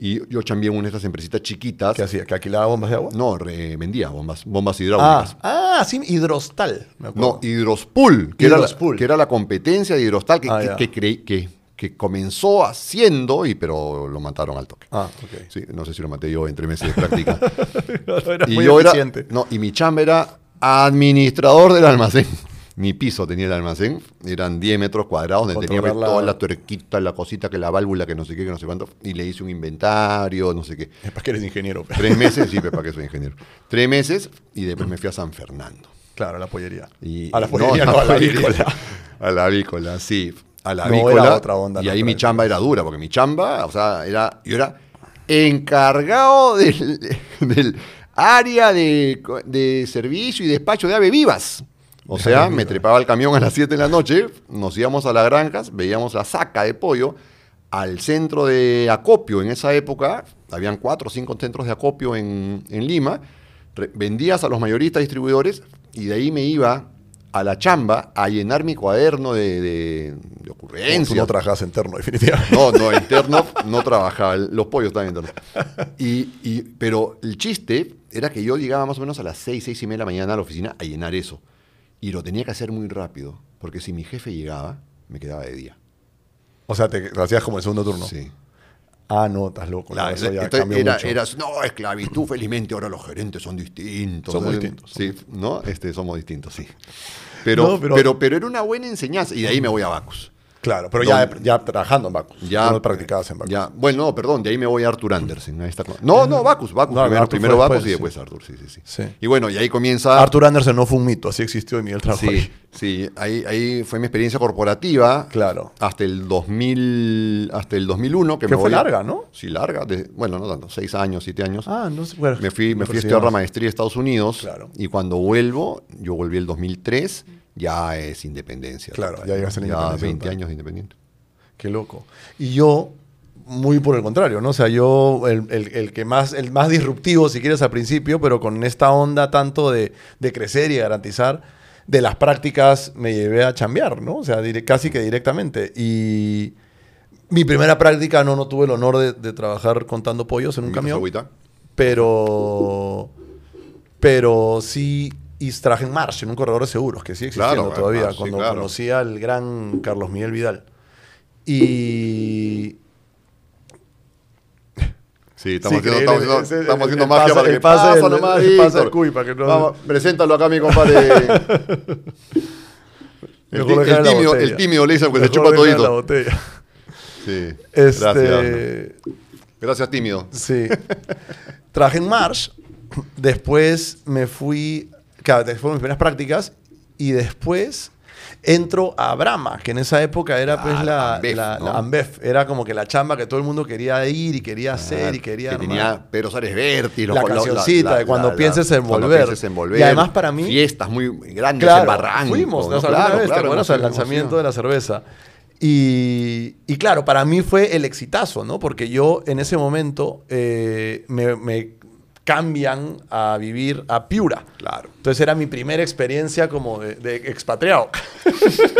Y yo chambeé en una de estas empresitas chiquitas. ¿Qué hacía? ¿Que alquilaba bombas de agua? No, re- vendía bombas, bombas Ah, hidráulicas. ah, sí, hidrostal. Me acuerdo. no, Hidrospool, que, Era la, que era la competencia de Hidrostal que, Ah, que- ya. que creí- que- que comenzó haciendo, y, pero lo mataron al toque. Ah, ok. Sí, no sé si lo maté yo entre meses de práctica. Era y muy yo era, no, y mi chamba era administrador del almacén. Mi piso tenía el almacén, eran 10 metros cuadrados, donde tenía la- toda la tuerquita, la cosita, que la válvula, que no sé qué, que no sé cuánto, y le hice un inventario, no sé qué. Es para que eres ingeniero. Tres meses, sí, para que soy ingeniero. Tres meses y después me fui a San Fernando. Claro, a la pollería. Y, a la pollería, no, a la avícola. A la avícola, sí. A la avícola. era otra onda, y ahí mi chamba era dura, porque mi chamba, o sea, era, yo era encargado del, del área de, de servicio y despacho de ave vivas. O sea, me trepaba al camión a las 7 de la noche, nos íbamos a las granjas, veíamos la saca de pollo, al centro de acopio en esa época, habían cuatro o cinco centros de acopio en, en Lima, re- vendías a los mayoristas distribuidores y de ahí me iba a la chamba a llenar mi cuaderno de, de, de Tú ocurrencias. no trabajas interno, definitivamente. No, no, interno no trabajaba, los pollos estaban internos. Y, y- pero el chiste era que yo llegaba más o menos a las seis, seis y media de la mañana a la oficina a llenar eso. Y lo tenía que hacer muy rápido, porque si mi jefe llegaba, me quedaba de día. O sea, te lo hacías como el segundo turno. Sí. Ah, no, estás loco. La- no, eso ya entonces era, mucho. era, no, esclavitud, felizmente ahora los gerentes son distintos. Somos Eh, distintos, Sí, ¿no? Este, somos distintos, sí. Pero, No, pero- pero, pero, era una buena enseñanza. Y de ahí me voy a Bacus. Claro, pero ya, ya trabajando en Bacus. Ya, no practicabas en Bacus. Ya, bueno, no, perdón, de ahí me voy a Arthur Andersen. Ahí está. No, no, Bacus, Bacus. No, primero primero Bacus después, y sí. después Arthur, sí, sí, sí, Sí. Y bueno, y ahí comienza. Arthur Anderson no fue un mito, así existió y Miguel trabajó Sí, ahí. sí, ahí, ahí fue mi experiencia corporativa. Claro. Hasta el 2000, hasta el 2001. Que, Que me fue voy a- larga, ¿no? Sí, larga. de- bueno, no tanto, seis años, siete años. Ah, no sé. bueno, Me fui, me fui a estudiar la maestría a Estados Unidos. Claro. Y cuando vuelvo, yo volví el 2003, ya es independencia. Claro, total. ya llegaste a la independencia 20 total. años de independiente. Qué loco. Y yo, muy por el contrario, ¿no? O sea, yo, el, el- el que más, el más disruptivo, si quieres, al principio, pero con esta onda tanto de, de crecer y garantizar, de las prácticas me llevé a chambear, ¿no? O sea, casi que directamente. Y mi primera práctica, no, no tuve el honor de, de trabajar contando pollos en un ¿Invitas camión, agüita? pero, pero sí y trabajé en Marsh, en un corredor de seguros, que sigue existiendo Claro, todavía, Marsh, sí, cuando claro. conocí al gran Carlos Miguel Vidal. Y Sí, estamos Sí, haciendo, estamos haciendo, Ese- estamos el- haciendo el magia pase- para que pase pasa nomás, el cuy, para que no- Vamos, preséntalo acá, mi compadre. El, tímido, el tímido le dice porque se chupa en la todito. botella. Sí. Este, Gracias. Gracias, tímido. Sí. Trabajé en Marsh, después me fui, claro, fueron mis primeras prácticas, y después entro a Brahma, que en esa época era pues Ah, la, la Ambev, la- ¿no? la Ambev, era como que la chamba que todo el mundo quería ir y quería hacer y quería que armar. tenía Pedro Suárez Vértiz. La cancioncita de cuando pienses en cuando volver. pienses en volver. Y además para mí- Fiestas muy grandes Claro, en Barranco. fuimos, ¿no? o sea, alguna Claro, vez, ¿te claro, Al ido, hemos lanzamiento de la cerveza. Y, y claro, para mí fue el exitazo, ¿no? Porque yo en ese momento eh, me, me cambian a vivir a Piura. Claro. Entonces era mi primera experiencia como de, de expatriado.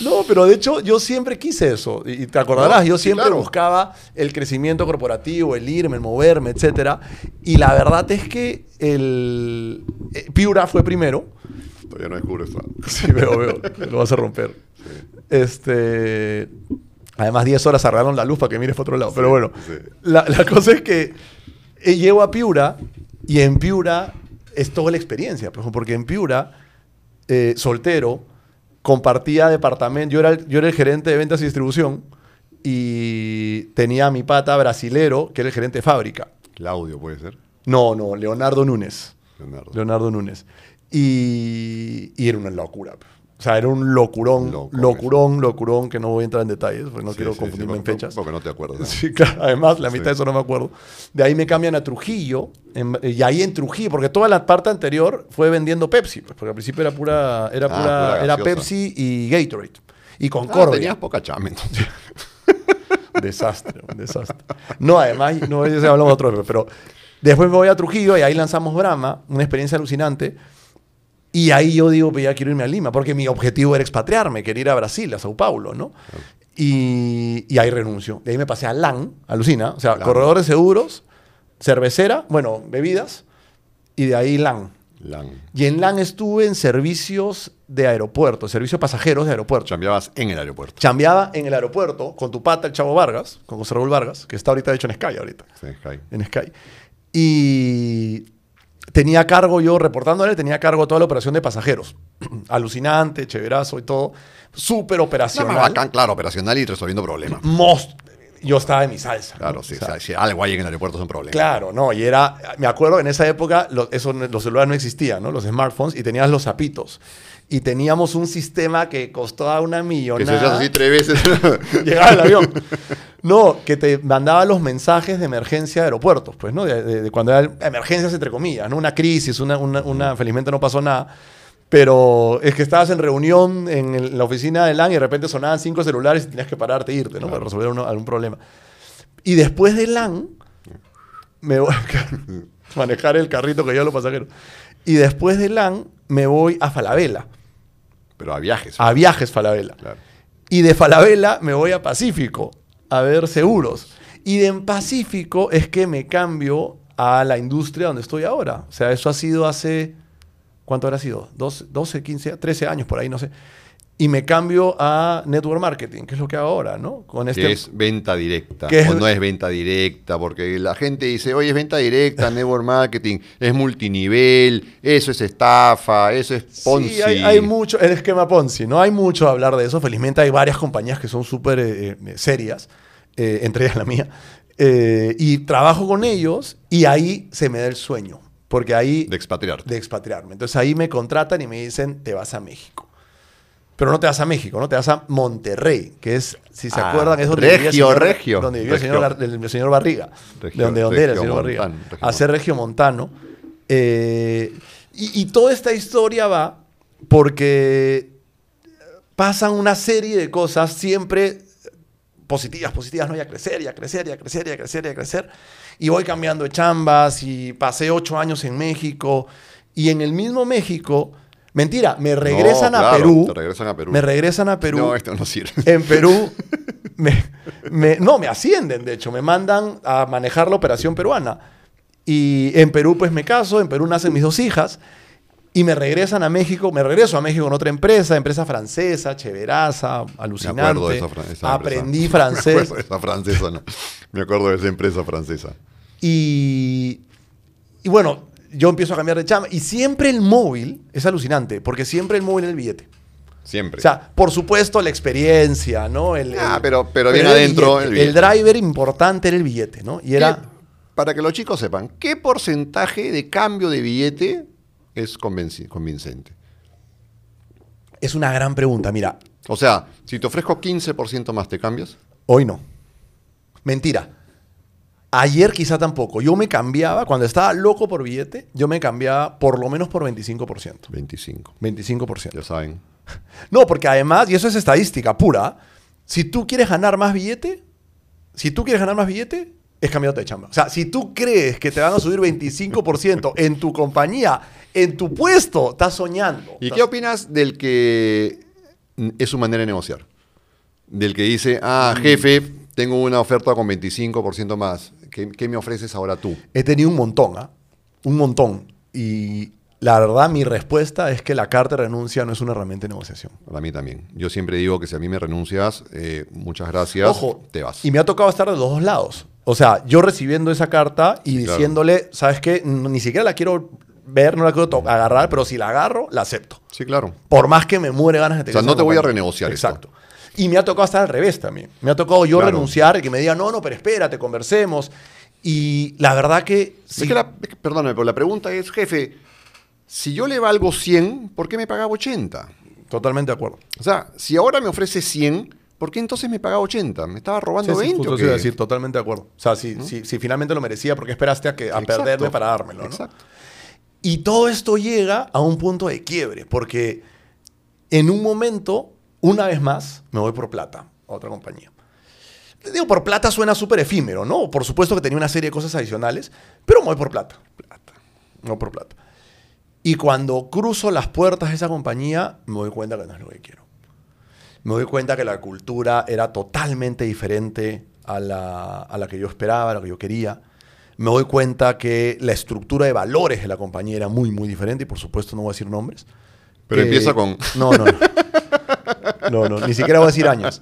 No, pero de hecho yo siempre quise eso. Y y te acordarás, No, yo siempre claro. buscaba el crecimiento corporativo, el irme, el moverme, etc. Y la verdad es que el eh, Piura fue primero. Todavía no descubro esto. Sí, veo, veo. Lo vas a romper. Este. Además, 10 horas arreglaron la luz para que mires para otro lado. Pero bueno, sí. la, la cosa es que eh, llego a Piura y en Piura es toda la experiencia. pues, Porque en Piura, eh, soltero, compartía departamento. Yo era, el, yo era el gerente de ventas y distribución y tenía a mi pata brasilero, que era el gerente de fábrica. Claudio puede ser. No, no, Leonardo Núñez. Leonardo. Leonardo Núñez. Y, y era una locura. O sea, era un locurón, Loco, locurón, locurón, que no voy a entrar en detalles, porque no Sí, quiero sí, sí, confundirme en porque- fechas. Porque no te acuerdas. Sí, claro. Además, la mitad Sí. de eso no me acuerdo. De ahí me cambian a Trujillo. en- y ahí en Trujillo, porque toda la parte anterior fue vendiendo Pepsi. Pues, porque al principio era pura, era Ah, pura, pura era. Pepsi y Gatorade. Y Ah, Concordia. tenías poca chamba entonces. Desastre, un desastre. No, además, no, eso ya hablamos otro, pero después me voy a Trujillo y ahí lanzamos Brahma, una experiencia alucinante. Y ahí yo digo, pues ya quiero irme a Lima, porque mi objetivo era expatriarme, quería ir a Brasil, a Sao Paulo, ¿no? Y, y ahí renuncio. De ahí me pasé a LAN, alucina, o sea, LAN. corredor de seguros, cervecera, bueno, bebidas, y de ahí LAN. Lan. Y en LAN estuve en servicios de aeropuerto, servicios pasajeros de aeropuerto. Chambeabas en el aeropuerto. Chambeaba en el aeropuerto con tu pata, el Chavo Vargas, con José Raúl Vargas, que está ahorita de hecho en Sky ahorita, Sí, Jai. en Sky. Y tenía cargo yo, reportándole, tenía cargo toda la operación de pasajeros. Alucinante, chéverazo y todo. Súper operacional. bacán, claro, operacional y resolviendo problemas. Most- yo estaba en mi salsa. Claro, ¿no? sí, O sea, si algo hay en el aeropuerto es un problema. Claro, no, y era, me acuerdo en esa época lo- eso, los celulares no existían, ¿no? Los smartphones, y tenías los zapitos. Y teníamos un sistema que costaba una Que se millonada. así tres veces. Llegaba el avión. No, que te mandaba los mensajes de emergencia de aeropuertos, pues, ¿no? De, de- de cuando eran emergencias, entre comillas, ¿no? Una crisis, una, una, una- felizmente no pasó nada. Pero es que estabas en reunión en, el- la oficina de LAN y de repente sonaban cinco celulares y tenías que pararte e irte, ¿no? Para resolver uno- algún problema. Y después de LAN, me voy a manejar el carrito que yo los pasajeros. Y después de LAN, me voy a Falabella, Pero a viajes. a viajes Falabella. Claro. Y de Falabella me voy a Pacífico a ver seguros. Y de en Pacífico es que me cambio a la industria donde estoy ahora. O sea, eso ha sido hace, ¿cuánto habrá sido? 12, 12 15, 13 años por ahí, no sé. Y me cambio a Network Marketing, que es lo que hago ahora, ¿no? Con este... Que es venta directa. que es- O no es venta directa, porque la gente dice, oye, es venta directa, network marketing, es multinivel, eso es estafa, eso es Ponzi. Sí, hay, hay mucho, el esquema Ponzi, ¿no? Hay mucho a hablar de eso. Felizmente hay varias compañías que son súper eh, eh, serias, eh, entre ellas la mía. Eh, y trabajo con ellos y ahí se me da el sueño, porque ahí... De expatriarte. de expatriarme. Entonces ahí me contratan y me dicen, te vas a México. Pero no te vas a México, no te vas a Monterrey, que es, si se Ah, acuerdan, es donde vivía el Regio, señor, Regio. donde vivía el Regio. señor, Gar- el señor Barriga. Regio- de donde, donde era el señor Barriga. A ser Regio Montano. Eh, y, y toda esta historia va porque pasan una serie de cosas siempre positivas, positivas, ¿no? Y a crecer, y a crecer, y a crecer, y a crecer, y a crecer. Y voy cambiando de chambas y pasé ocho años en México. Y en el mismo México, mentira, me regresan No, a Perú. Te regresan a Perú. Me regresan a Perú. No, esto no sirve. En Perú, me, me- no, me ascienden, de hecho, me mandan a manejar la operación peruana. Y en Perú, pues me caso, en Perú nacen mis dos hijas. Y me regresan a México, me regreso a México con otra empresa, empresa francesa, chéveraza, alucinante. Me acuerdo de esa, fran- esa Aprendí empresa. Me francés. acuerdo de esa francesa, no. Me acuerdo de esa empresa francesa. Y, y bueno, yo empiezo a cambiar de chamba. Y siempre el móvil es alucinante, porque siempre el móvil es el billete. Siempre. O sea, por supuesto, la experiencia, ¿no? El, Ah, el- pero- pero bien el adentro billete. el billete. El driver importante era el billete, ¿no? Y era. ¿Qué- para que los chicos sepan, ¿qué porcentaje de cambio de billete es convincente? Es una gran pregunta. Mira, O sea, si te ofrezco 15% más, ¿te cambias? hoy no. Mentira. Ayer quizá tampoco. Yo me cambiaba, cuando estaba loco por billete, yo me cambiaba por lo menos por 25%. 25. 25%. Ya saben. No, porque además, y eso es estadística pura, si tú quieres ganar más billete, si tú quieres ganar más billete, es cambiarte de chamba. O sea, si tú crees que te van a subir 25% en tu compañía, en tu puesto, estás soñando. ¿Y Estás- qué opinas del que es su manera de negociar? Del que dice, ah, Mm. jefe, tengo una oferta con 25% más. ¿Qué, qué me ofreces ahora tú? He tenido un montón, ¿ah? Un montón. Y la verdad, mi respuesta es que la carta de renuncia no es una herramienta de negociación. Para mí también. Yo siempre digo que si a mí me renuncias, eh, muchas gracias, Ojo, te vas. Y me ha tocado estar de los dos lados. O sea, yo recibiendo esa carta y Claro. diciéndole, ¿sabes qué? Ni siquiera la quiero ver, no la quiero agarrar, pero si la agarro, la acepto. Sí, claro. Por más que me muere ganas de O tener sea, esa no te voy a renegociar esto. Y me ha tocado estar al revés también. Me ha tocado yo Claro. renunciar y que me diga, no, no, pero espérate, conversemos. Y la verdad que... sí, Es que la- perdóname, pero la pregunta es, jefe, si yo le valgo 100, ¿por qué me pagaba 80? Totalmente de acuerdo. O sea, si ahora me ofrece 100, ¿por qué entonces me pagaba 80? ¿Me estaba robando Sí, sí, 20 justo o decir, totalmente de acuerdo. O sea, si, si, si finalmente lo merecía, ¿por qué esperaste a, que, a Exacto. perderme para dármelo? ¿no? Exacto. Y todo esto llega a un punto de quiebre, porque en un momento, una vez más, me voy por plata a otra compañía. Digo, por plata suena súper efímero, ¿no? Por supuesto que tenía una serie de cosas adicionales, pero me voy por plata. Plata. No por plata. Y cuando cruzo las puertas de esa compañía, me doy cuenta que no es lo que quiero. Me doy cuenta que la cultura era totalmente diferente a la, a la que yo esperaba, a la que yo quería. Me doy cuenta que la estructura de valores de la compañía era muy, muy diferente y por supuesto no voy a decir nombres. Pero Eh, empieza con... No, no, no. No, no, ni siquiera voy a decir años.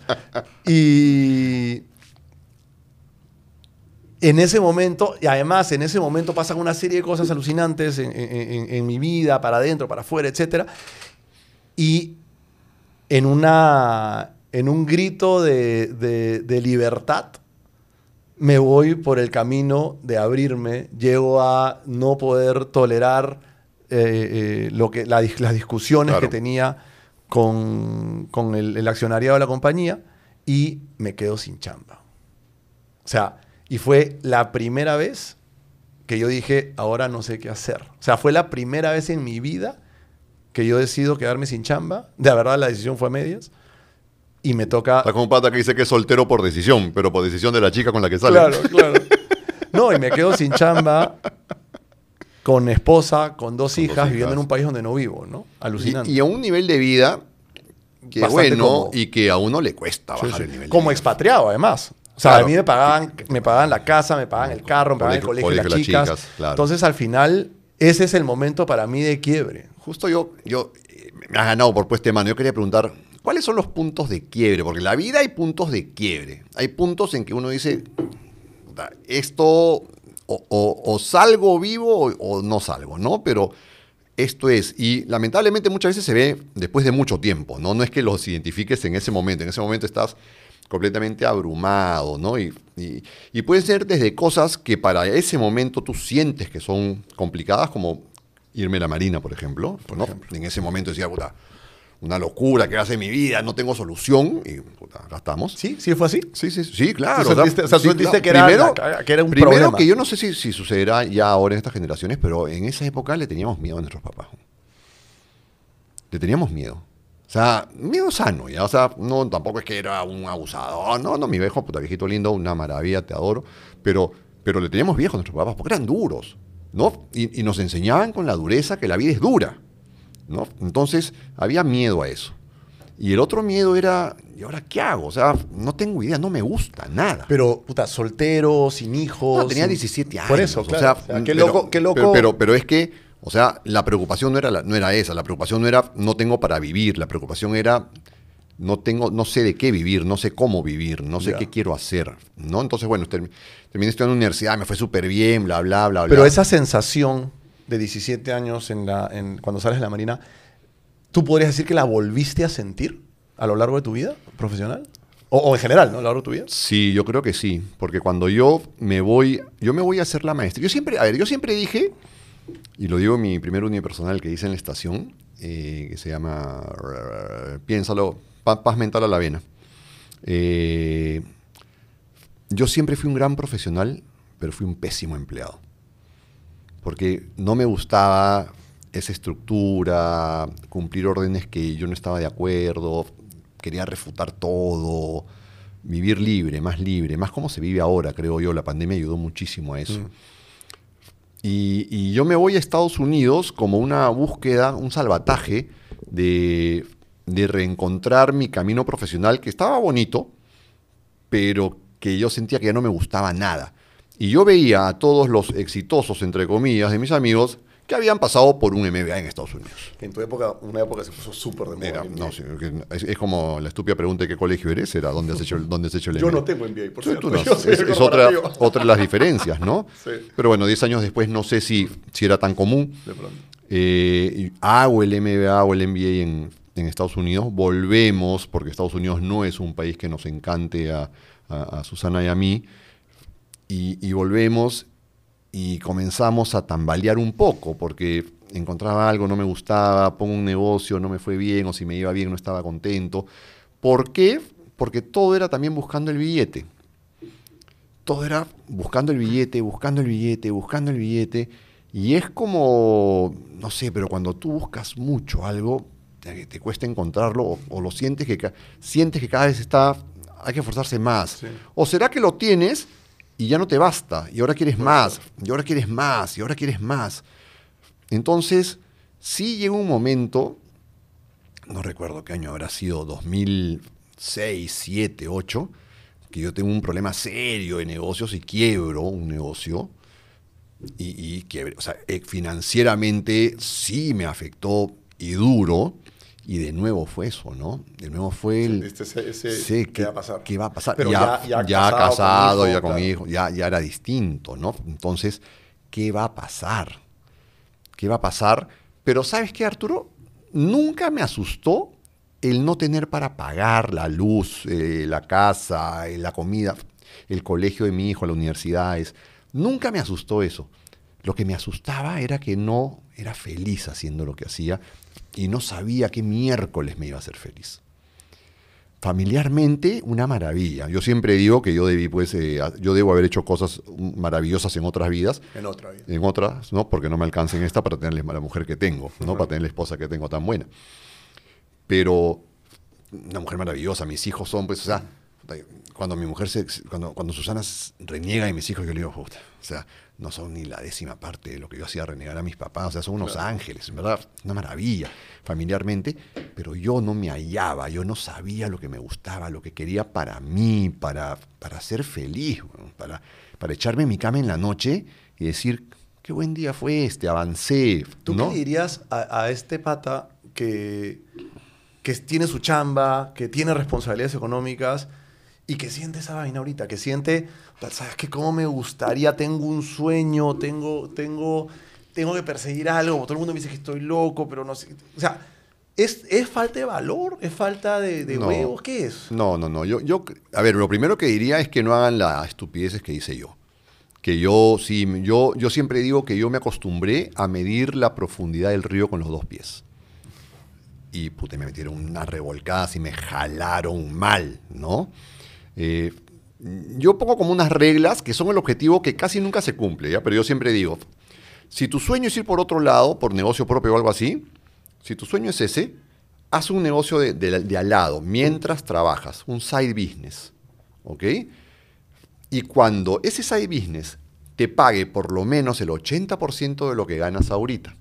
Y en ese momento, y además en ese momento pasan una serie de cosas alucinantes en, en- en- en mi vida, para adentro, para afuera, etc. Y en, una, en un grito de, de- de libertad, me voy por el camino de abrirme, llego a no poder tolerar eh, eh, lo que, la las discusiones Claro. que tenía con, con el, el accionariado de la compañía y me quedo sin chamba. O sea, y fue la primera vez que yo dije, ahora no sé qué hacer. O sea, fue la primera vez en mi vida que yo decido quedarme sin chamba. De verdad, la decisión fue a medias. Y me toca... Está como un pata que dice que es soltero por decisión, pero por decisión de la chica con la que sale. Claro, claro. No, y me quedo sin chamba, con esposa, con dos Con dos hijas, viviendo en un país donde no vivo, ¿no? Alucinante. Y, y a un nivel de vida que Bastante bueno y que a uno le cuesta bajar sí. el nivel. de Como vida. expatriado, además. O sea, Claro. a mí me pagaban, me pagaban la casa, me pagaban el carro, me pagaban el Colegio- colegio, de las de chicas. chicas, claro. Entonces, al final, ese es el momento para mí de quiebre. Justo yo, yo eh, me has ganado por puesta de mano. Yo quería preguntar, ¿cuáles son los puntos de quiebre? Porque en la vida hay puntos de quiebre. Hay puntos en que uno dice, "Puta, esto o, o- o salgo vivo o, no salgo, ¿no? Pero esto es, y lamentablemente muchas veces se ve después de mucho tiempo, ¿no? No es que los identifiques en ese momento, en ese momento estás completamente abrumado, ¿no? Y, y, y puede ser desde cosas que para ese momento tú sientes que son complicadas, como irme a la marina, por ejemplo. ¿no? En ese momento decía, puta, una locura que hace mi vida, no tengo solución, y puta, acá estamos. ¿Sí? ¿Sí fue así? Sí, sí, sí, claro. Tú sentiste- o sea, tú sí, claro. que era primero, que era un primero problema. que yo no sé si, si sucederá ya ahora en estas generaciones, pero en esa época le teníamos miedo a nuestros papás. Le teníamos miedo. O sea, miedo sano, ya. O sea, no, tampoco es que era un abusador. No, no, mi viejo, puta viejito lindo, una maravilla, te adoro. Pero, pero le teníamos viejo a nuestros papás porque eran duros, ¿no? Y, y nos enseñaban con la dureza que la vida es dura, ¿no? Entonces, había miedo a eso. Y el otro miedo era, ¿y ahora qué hago? O sea, no tengo idea, no me gusta nada. Pero, puta, soltero, sin hijos. No, tenía sin- 17 años. Por eso, o claro. sea, O sea, qué pero- loco, qué loco. Pero, pero, pero es que, o sea, la preocupación no era, la- no era esa. La preocupación no era no tengo para vivir. La preocupación era no tengo, no sé de qué vivir, no sé cómo vivir, no sé qué quiero hacer. ¿no? Entonces, bueno, term- terminé estudiando en la universidad, me fue súper bien, bla, bla, bla, bla. Pero esa sensación de 17 años en cuando sales de la marina, ¿tú podrías decir que la volviste a sentir a lo largo de tu vida profesional? O, en general, ¿no? A lo largo de tu vida. Sí, yo creo que sí, porque cuando yo me voy, yo me voy a hacer la maestría. Yo siempre, a ver, yo siempre dije, y lo digo en mi primer unipersonal que hice en la estación, eh, que se llama Piénsalo, pa- paz mental a la vena. Eh, yo siempre fui un gran profesional, pero fui un pésimo empleado. Porque no me gustaba esa estructura, cumplir órdenes que yo no estaba de acuerdo, quería refutar todo, vivir libre, más libre, más como se vive ahora, creo yo. La pandemia ayudó muchísimo a eso. Y, y yo me voy a Estados Unidos como una búsqueda, un salvataje de, de reencontrar mi camino profesional que estaba bonito, pero que yo sentía que ya no me gustaba nada. Y yo veía a todos los exitosos, entre comillas, de mis amigos que habían pasado por un MBA en Estados Unidos. En tu época, una época se puso súper de moda. Era- no, sí, es, es como la estúpida pregunta de qué colegio eres, era dónde has hecho, dónde has hecho el Yo MBA. no tengo MBA, por Sí, cierto. tú no, Yo es, es otra, otra de las diferencias, ¿no? Sí. Pero bueno, 10 años después no sé si, si era tan común. De pronto. Eh, hago el MBA o el MBA en, en Estados Unidos. Volvemos, porque Estados Unidos no es un país que nos encante a, a- a Susana y a mí. Y, y volvemos y comenzamos a tambalear un poco, porque encontraba algo, no me gustaba, pongo un negocio, no me fue bien, o si me iba bien, no estaba contento. ¿Por qué? Porque todo era también buscando el billete. Todo era buscando el billete, buscando el billete, buscando el billete. Y es como, no sé, pero cuando tú buscas mucho algo, te, te cuesta encontrarlo o, o lo sientes que, sientes que cada vez está, hay que esforzarse más. Sí. O será que lo tienes y ya no te basta, y ahora quieres más, y ahora quieres más, y ahora quieres más. Entonces, sí llegó un momento, no recuerdo qué año habrá sido, 2006, 7, 8, que yo tengo un problema serio de negocios y quiebro un negocio. Y, y quiebre. O sea, eh, financieramente sí me afectó y duro. Y de nuevo fue eso, ¿no? De nuevo fue el... Sentiste ese- ese- Sí, ¿qué va a pasar? ¿Qué va a pasar? Pero ya, ya- ya ya casado, casado, con hijo, ya con claro. hijo, ya, ya era distinto, ¿no? Entonces, ¿qué va a pasar? ¿Qué va a pasar? Pero ¿sabes qué, Arturo? Nunca me asustó el no tener para pagar la luz, eh, la casa, eh, la comida. el colegio de mi hijo, la universidad. Es, nunca me asustó eso. Lo que me asustaba era que no era feliz haciendo lo que hacía y no sabía qué miércoles me iba a hacer feliz. Familiarmente, una maravilla. Yo siempre digo que yo debí, pues, eh, yo debo haber hecho cosas maravillosas en otras vidas. En otra vida. En otras, ¿no? Porque no me alcanza en esta para tener la mujer que tengo, ¿no? Para tener la esposa que tengo tan buena. Pero una mujer maravillosa, mis hijos son, pues, o sea, cuando mi mujer se, cuando, cuando Susana reniega de mis hijos, yo le digo, o sea, no son ni la décima parte de lo que yo hacía renegar a mis papás, o sea, son unos ángeles, en verdad, una maravilla familiarmente, pero yo no me hallaba, yo no sabía lo que me gustaba, lo que quería para mí, para, para ser feliz, para, para echarme en mi cama en la noche y decir, qué buen día fue este, avancé. ¿Tú qué dirías a, a este pata que, que tiene su chamba, que tiene responsabilidades económicas? y que siente esa vaina ahorita, que siente, ¿sabes qué? ¿Cómo me gustaría? Tengo un sueño, tengo, tengo, tengo que perseguir algo. Todo el mundo me dice que estoy loco, pero no sé. O sea, ¿es, es falta de valor? ¿Es falta de, de huevos? ¿Qué es? No, no, no. Yo, yo, a ver, lo primero que diría es que no hagan las estupideces que hice yo. Que yo, sí, yo, yo siempre digo que yo me acostumbré a medir la profundidad del río con los dos pies. Y puta, me metieron una revolcada y me jalaron mal, ¿no? Eh, yo pongo como unas reglas que son el objetivo que casi nunca se cumple, ¿ya? pero yo siempre digo, si tu sueño es ir por otro lado, por negocio propio o algo así, si tu sueño es ese, haz un negocio de, al lado mientras trabajas, un side business. ¿Ok? Y cuando ese side business te pague por lo menos el 80% de lo que ganas ahorita,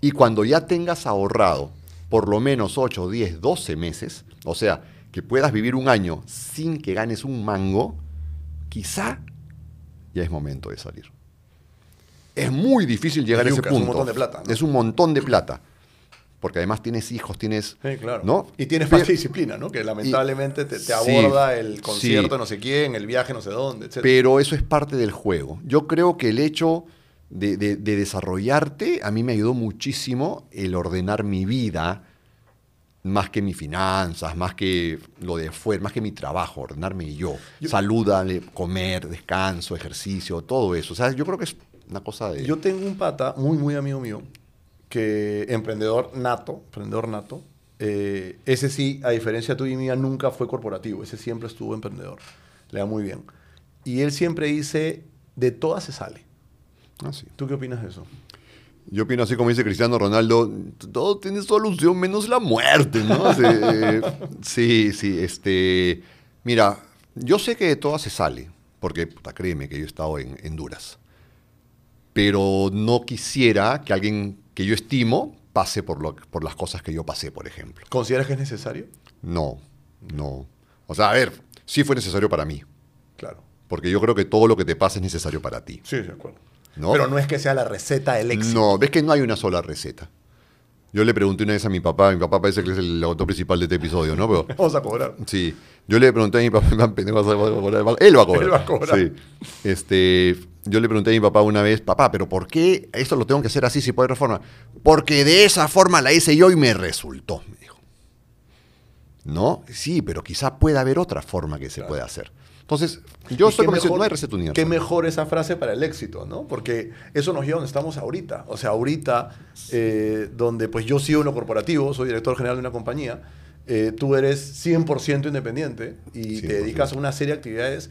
y cuando ya tengas ahorrado por lo menos 8, 10, 12 meses, o sea, que puedas vivir un año sin que ganes un mango, quizá ya es momento de salir. Es muy difícil llegar a ese punto. Es un montón de plata. Es un montón de plata. Porque además tienes hijos, tienes. Sí, claro. ¿no? Y tienes más disciplina, ¿no? Que lamentablemente te, aborda el concierto no sé quién, el viaje no sé dónde, etc. Pero eso es parte del juego. Yo creo que el hecho de, de desarrollarte a mí me ayudó muchísimo el ordenar mi vida más que mis finanzas, más que lo de afuera, más que mi trabajo, ordenarme yo. yo Saluda, comer, descanso, ejercicio, todo eso. O sea, yo creo que es una cosa de... Yo tengo un pata muy, muy amigo mío, que emprendedor nato, emprendedor nato. Eh, ese sí, a diferencia tuya y mía, nunca fue corporativo. Ese siempre estuvo emprendedor. Le da muy bien. Y él siempre dice, de todas se sale. Ah, sí. ¿Tú qué opinas de eso? Yo opino así como dice Cristiano Ronaldo, todo tiene solución menos la muerte, ¿no? Eh, sí, sí, este... Mira, yo sé que de todas se sale, porque, puta, créeme que yo he estado en, en duras. Pero no quisiera que alguien que yo estimo pase por, lo, por las cosas que yo pasé, por ejemplo. ¿Consideras que es necesario? No, no. O sea, a ver, sí fue necesario para mí. Claro. Porque yo creo que todo lo que te pasa es necesario para ti. Sí, de acuerdo. Pero no es que sea la receta del éxito. No, ves que no hay una sola receta. Yo le pregunté una vez a mi papá, mi papá parece que es el autor principal de este episodio, ¿no? Pero, Vamos a cobrar. Sí. Yo le pregunté a mi papá, él va a cobrar. Él va a cobrar. Sí. Este, yo le pregunté a mi papá una vez, papá, ¿pero por qué esto lo tengo que hacer así si puede reforma? Porque de esa forma la hice yo y me resultó, me dijo. ¿No? Sí, pero quizá pueda haber otra forma que se pueda hacer. Entonces, yo estoy convencido, no hay receta. Qué mejor esa frase para el éxito, ¿no? Porque eso nos lleva a donde estamos ahorita. O sea, ahorita, eh, donde pues yo sigo en lo corporativo, soy director general de una compañía, eh, tú eres 100% independiente y te dedicas a una serie de actividades,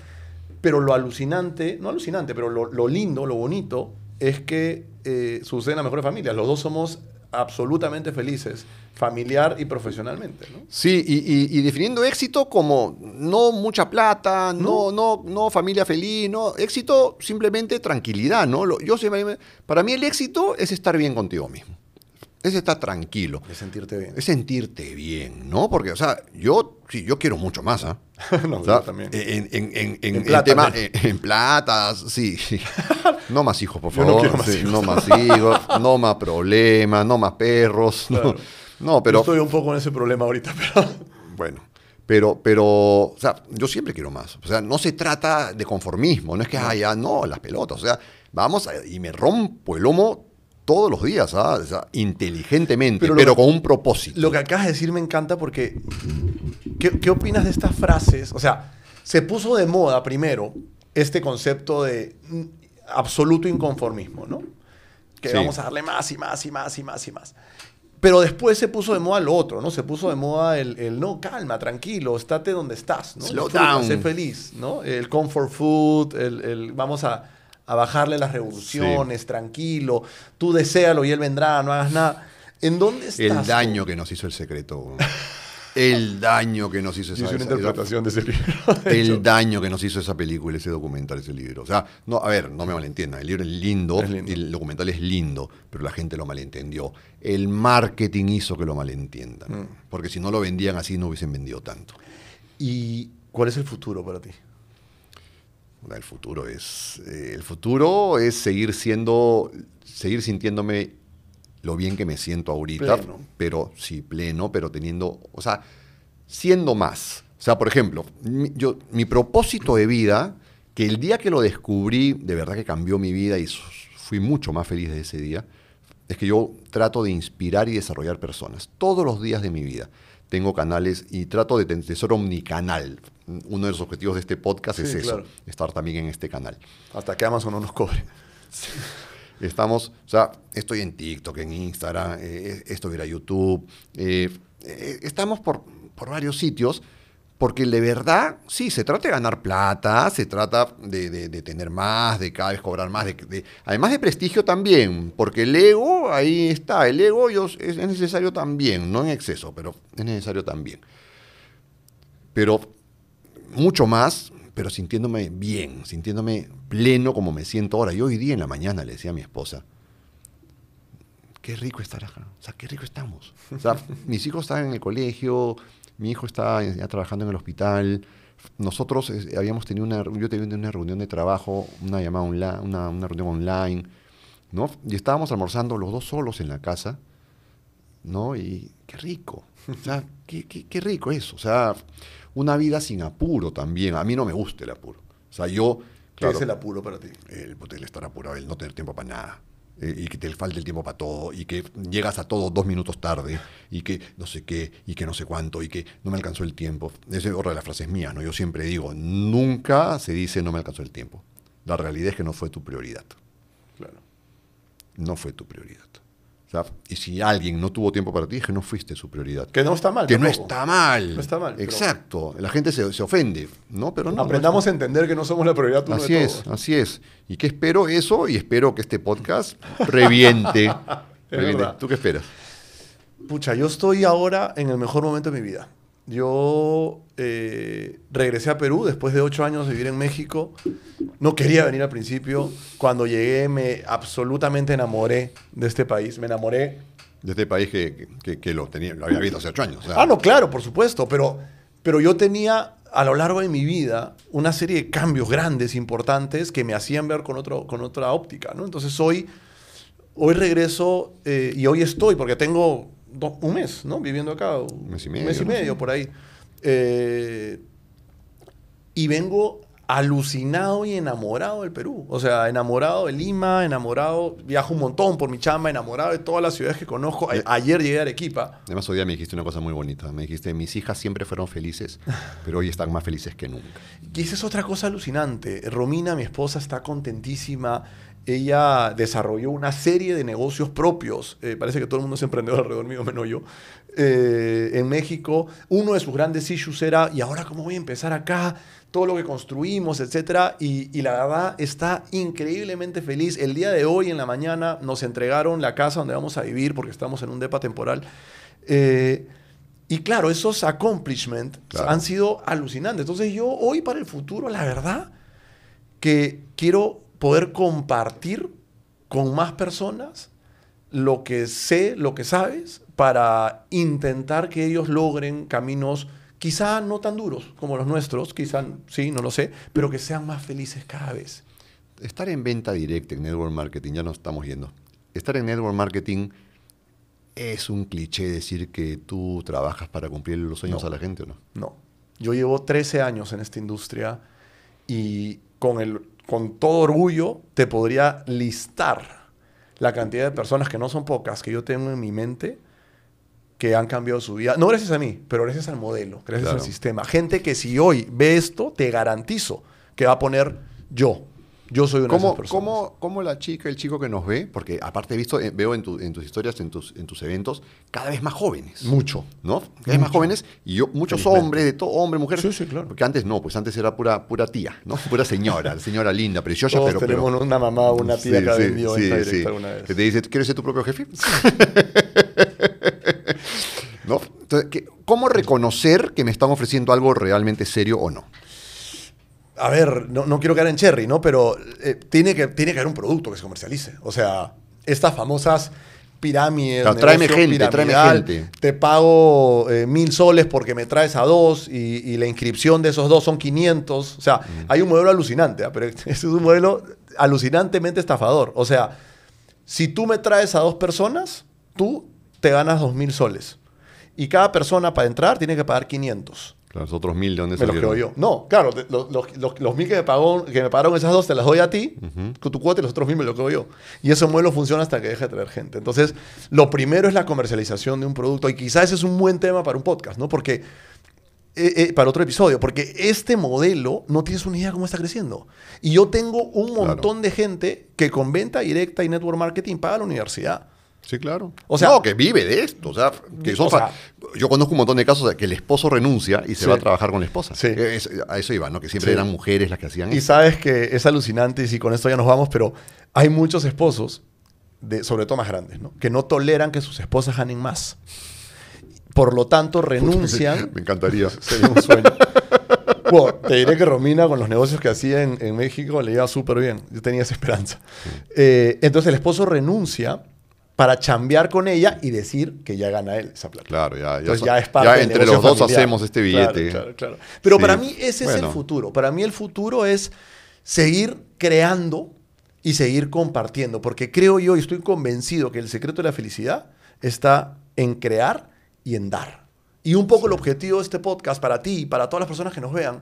pero lo alucinante, no alucinante, pero lo, lindo, lo bonito, es que eh, sucede en las mejores familias. Los dos somos absolutamente felices, familiar y profesionalmente. ¿no? Sí, y, definiendo éxito como no mucha plata, no, no, no, familia feliz, no, éxito simplemente tranquilidad, ¿no? Yo para mí el éxito es estar bien contigo mismo. Es estar tranquilo. Es sentirte bien. Es sentirte bien, ¿no? Porque, o sea, yo sí, yo quiero mucho más, ¿ah? no, yo también. En, en, en, en plata, en, platas, sí. no más hijos, por favor. no, más hijos. no más hijos, no más problemas, no más perros. No, pero. Yo estoy un poco en ese problema ahorita, pero. Bueno. Pero, pero, o sea, yo siempre quiero más. O sea, no se trata de conformismo, no es que, ah, no, las pelotas. O sea, vamos y me rompo el lomo todos los días, ¿ah? inteligentemente, pero, con un propósito. Lo que acabas de decir me encanta porque, ¿qué, opinas de estas frases? O sea, se puso de moda primero este concepto de absoluto inconformismo, ¿no? Que Sí. vamos a darle más y más y más y más y más. Pero después se puso de moda lo otro, ¿no? Se puso de moda el, el, no, calma, tranquilo, estate donde estás, ¿no? Slow down. sé feliz, ¿no? El comfort food, el, el- vamos a, a bajarle las revoluciones, tranquilo, tú deséalo y él vendrá, no hagas nada. ¿En dónde estás? El tú? daño que nos hizo el secreto. El daño que nos hizo esa, hice una esa- interpretación de ese libro. de hecho. el daño que nos hizo esa película, ese documental, ese libro. O sea, no, a ver, no me malentiendan, el libro es lindo, Es lindo. el documental es lindo, pero la gente lo malentendió. El marketing hizo que lo malentiendan, Mm. porque si no lo vendían así no hubiesen vendido tanto. ¿Y cuál es el futuro para ti? El futuro es eh, el futuro es seguir siendo seguir sintiéndome lo bien que me siento ahorita, Pleno. pero sí pleno, pero teniendo, o sea, siendo más. O sea, por ejemplo, mi, yo mi propósito de vida que el día que lo descubrí, de verdad que cambió mi vida y fui mucho más feliz de ese día, es que yo trato de inspirar y desarrollar personas todos los días de mi vida. Tengo canales y trato de, ser omnicanal. Uno de los objetivos de este podcast es eso, estar también en este canal. Hasta que Amazon no nos cobre. Estamos, o sea, estoy en TikTok, en Instagram, eh, esto ir a YouTube. eh, eh, estamos por, por varios sitios, porque de verdad, sí, se trata de ganar plata, se trata de, de- tener más, de cada vez cobrar más, de, de- además de prestigio también, porque el ego, ahí está, el ego yo- es, es necesario también, no en exceso, pero es necesario también. Pero mucho más, pero sintiéndome bien, sintiéndome pleno como me siento ahora. Yo hoy día en la mañana le decía a mi esposa, qué rico estar acá, o sea, qué rico estamos. O sea, mis hijos están en el colegio, mi hijo está ya trabajando en el hospital. Nosotros eh, habíamos tenido una, yo tenía una reunión de trabajo, una llamada online, una, una reunión online, ¿no? Y estábamos almorzando los dos solos en la casa, ¿no? Y qué rico, o sea, qué, qué- qué rico eso, o sea, una vida sin apuro también. A mí no me gusta el apuro. O sea, yo, ¿Qué es el apuro para ti? el, el estar apurado, el no tener tiempo para nada. Eh, y que te falte el tiempo para todo, y que llegas a todo dos minutos tarde, y que no sé qué, y que no sé cuánto, y que no me alcanzó el tiempo. Esa es otra de las frases mías, ¿no? Yo siempre digo, nunca se dice no me alcanzó el tiempo. La realidad es que no fue tu prioridad. Claro. No fue tu prioridad. Y si alguien no tuvo tiempo para ti, es que no fuiste su prioridad. Que no está mal. Que no está mal. No está mal, pero- Exacto. La gente se, se ofende, ¿no? Pero no. no Aprendamos a entender que no somos la prioridad uno Así de es, todos. así es. Y que espero eso y espero que este podcast reviente. reviente. ¿Tú qué esperas? Pucha, yo estoy ahora en el mejor momento de mi vida. Yo eh, regresé a Perú después de ocho años de vivir en México. No quería venir al principio. Cuando llegué me absolutamente enamoré de este país. Me enamoré. De este país que, que- que lo, tenía, lo había visto hace ocho años. o sea, Ah, no, claro, por supuesto. Pero, pero yo tenía a lo largo de mi vida una serie de cambios grandes, importantes, que me hacían ver con, otro, con otra óptica. ¿no? Entonces hoy, hoy regreso eh, y hoy estoy, porque tengo do- un mes ¿no? viviendo acá. Un mes y medio, mes y ¿no? medio por ahí. Eh, y vengo alucinado y enamorado del Perú. O sea, enamorado de Lima, enamorado, viajo un montón por mi chamba, enamorado de todas las ciudades que conozco. A- ayer llegué a Arequipa. Además, hoy día me dijiste una cosa muy bonita. Me dijiste, mis hijas siempre fueron felices, pero hoy están más felices que nunca. Y esa es otra cosa alucinante. Romina, mi esposa, está contentísima. Ella desarrolló una serie de negocios propios. Eh, parece que todo el mundo es emprendedor alrededor mío, menos yo. Eh, en México, uno de sus grandes issues era, ¿y ahora cómo voy a empezar acá? Todo lo que construimos, etcétera. Y, y la verdad está increíblemente feliz. El día de hoy, en la mañana, nos entregaron la casa donde vamos a vivir porque estamos en un depa temporal. Eh, y claro, esos accomplishments Claro. han sido alucinantes. Entonces yo hoy para el futuro, la verdad, que quiero poder compartir con más personas lo que sé, lo que sabes, para intentar que ellos logren caminos quizá no tan duros como los nuestros, quizá sí, no lo sé, pero que sean más felices cada vez. Estar en venta directa en network marketing, ya nos estamos yendo. Estar en network marketing es un cliché decir que tú trabajas para cumplir los sueños No. a la gente o no. No. Yo llevo 13 años en esta industria y con, el, con todo orgullo te podría listar la cantidad de personas, que no son pocas, que yo tengo en mi mente, que han cambiado su vida. No gracias a mí, pero gracias al modelo, gracias Claro. al sistema. Gente que si hoy ve esto, te garantizo que va a poner yo. Yo soy una de ¿Cómo, esas personas. cómo, cómo la chica, el chico que nos ve, porque aparte he visto, eh, veo en, tu- en tus historias, en tus, en tus eventos, cada vez más jóvenes. Mucho. ¿No? Cada vez más jóvenes y yo, muchos Felizmente. hombres, de todo, hombre, mujer. Sí, sí, claro. Porque antes no, pues antes era pura, pura tía, ¿no? Pura señora, señora linda, preciosa, Todos pero. tenemos pero- una mamá o una tía Sí, que ha vendido sí, alguna vez. Que te dice, ¿quieres ser tu propio jefe? ¿No? Entonces, ¿qué- ¿cómo reconocer que me están ofreciendo algo realmente serio o no? A ver, no, no quiero caer en cherry, ¿no? Pero eh, tiene, que, tiene que haber un producto que se comercialice. O sea, estas famosas pirámides. Claro, tráeme gente, tráeme gente. Te pago eh, mil soles porque me traes a dos y, y la inscripción de esos dos son 500. O sea, hay un modelo alucinante, ¿ah? pero este es un modelo alucinantemente estafador. O sea, si tú me traes a dos personas, tú te ganas dos mil soles. Y cada persona para entrar tiene que pagar 500. Los otros mil, ¿de dónde Me los salieron? quedo yo. No, claro, los, los- los- los mil que me, pagó, que me pagaron esas dos te las doy a ti, con tu cuota y los otros mil me los quedo yo. Y ese modelo funciona hasta que deje de traer gente. Entonces, lo primero es la comercialización de un producto y quizás ese es un buen tema para un podcast, ¿no? Porque, eh, eh, para otro episodio, porque este modelo no tienes una idea cómo está creciendo. Y yo tengo un Claro. montón de gente que con venta directa y network marketing paga la universidad. Sí, claro. O sea- no, que vive de esto. O sea, que son O sea- fa- yo conozco un montón de casos de que el esposo renuncia y se Sí. va a trabajar con la esposa. Sí. Es- a eso iba, ¿no? Que siempre Sí. eran mujeres las que hacían Y eso. sabes que es alucinante, y si con esto ya nos vamos, pero hay muchos esposos, de, sobre todo más grandes, ¿no? que no toleran que sus esposas ganen más. Por lo tanto, renuncian. Me encantaría. Sería un sueño. Bueno, te diré que Romina, con los negocios que hacía en, en México, le iba súper bien. Yo tenía esa esperanza. Eh, entonces, el esposo renuncia para chambear con ella y decir que ya gana él esa plata. Claro, ya, ya, Entonces ya es parte ya del entre los dos familiar. hacemos este billete. Claro, claro, claro. Pero Sí. para mí ese es el futuro. Para mí el futuro es seguir creando y seguir compartiendo. Porque creo yo y estoy convencido que el secreto de la felicidad está en crear y en dar. Y un poco el objetivo de este podcast para ti y para todas las personas que nos vean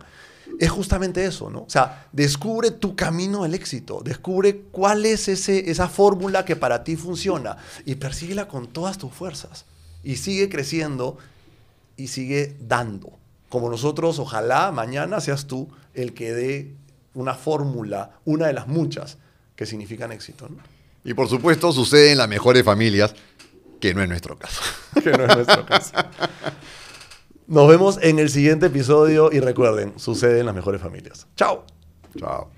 es justamente eso, ¿no? O sea, descubre tu camino al éxito, descubre cuál es ese, esa fórmula que para ti funciona y persíguela con todas tus fuerzas. Y sigue creciendo y sigue dando. Como nosotros, ojalá mañana seas tú el que dé una fórmula, una de las muchas que significan éxito, ¿no? Y por supuesto sucede en las mejores familias, que no es nuestro caso. que no es nuestro caso. Nos vemos en el siguiente episodio y recuerden, sucede en las mejores familias. Chao. Chao.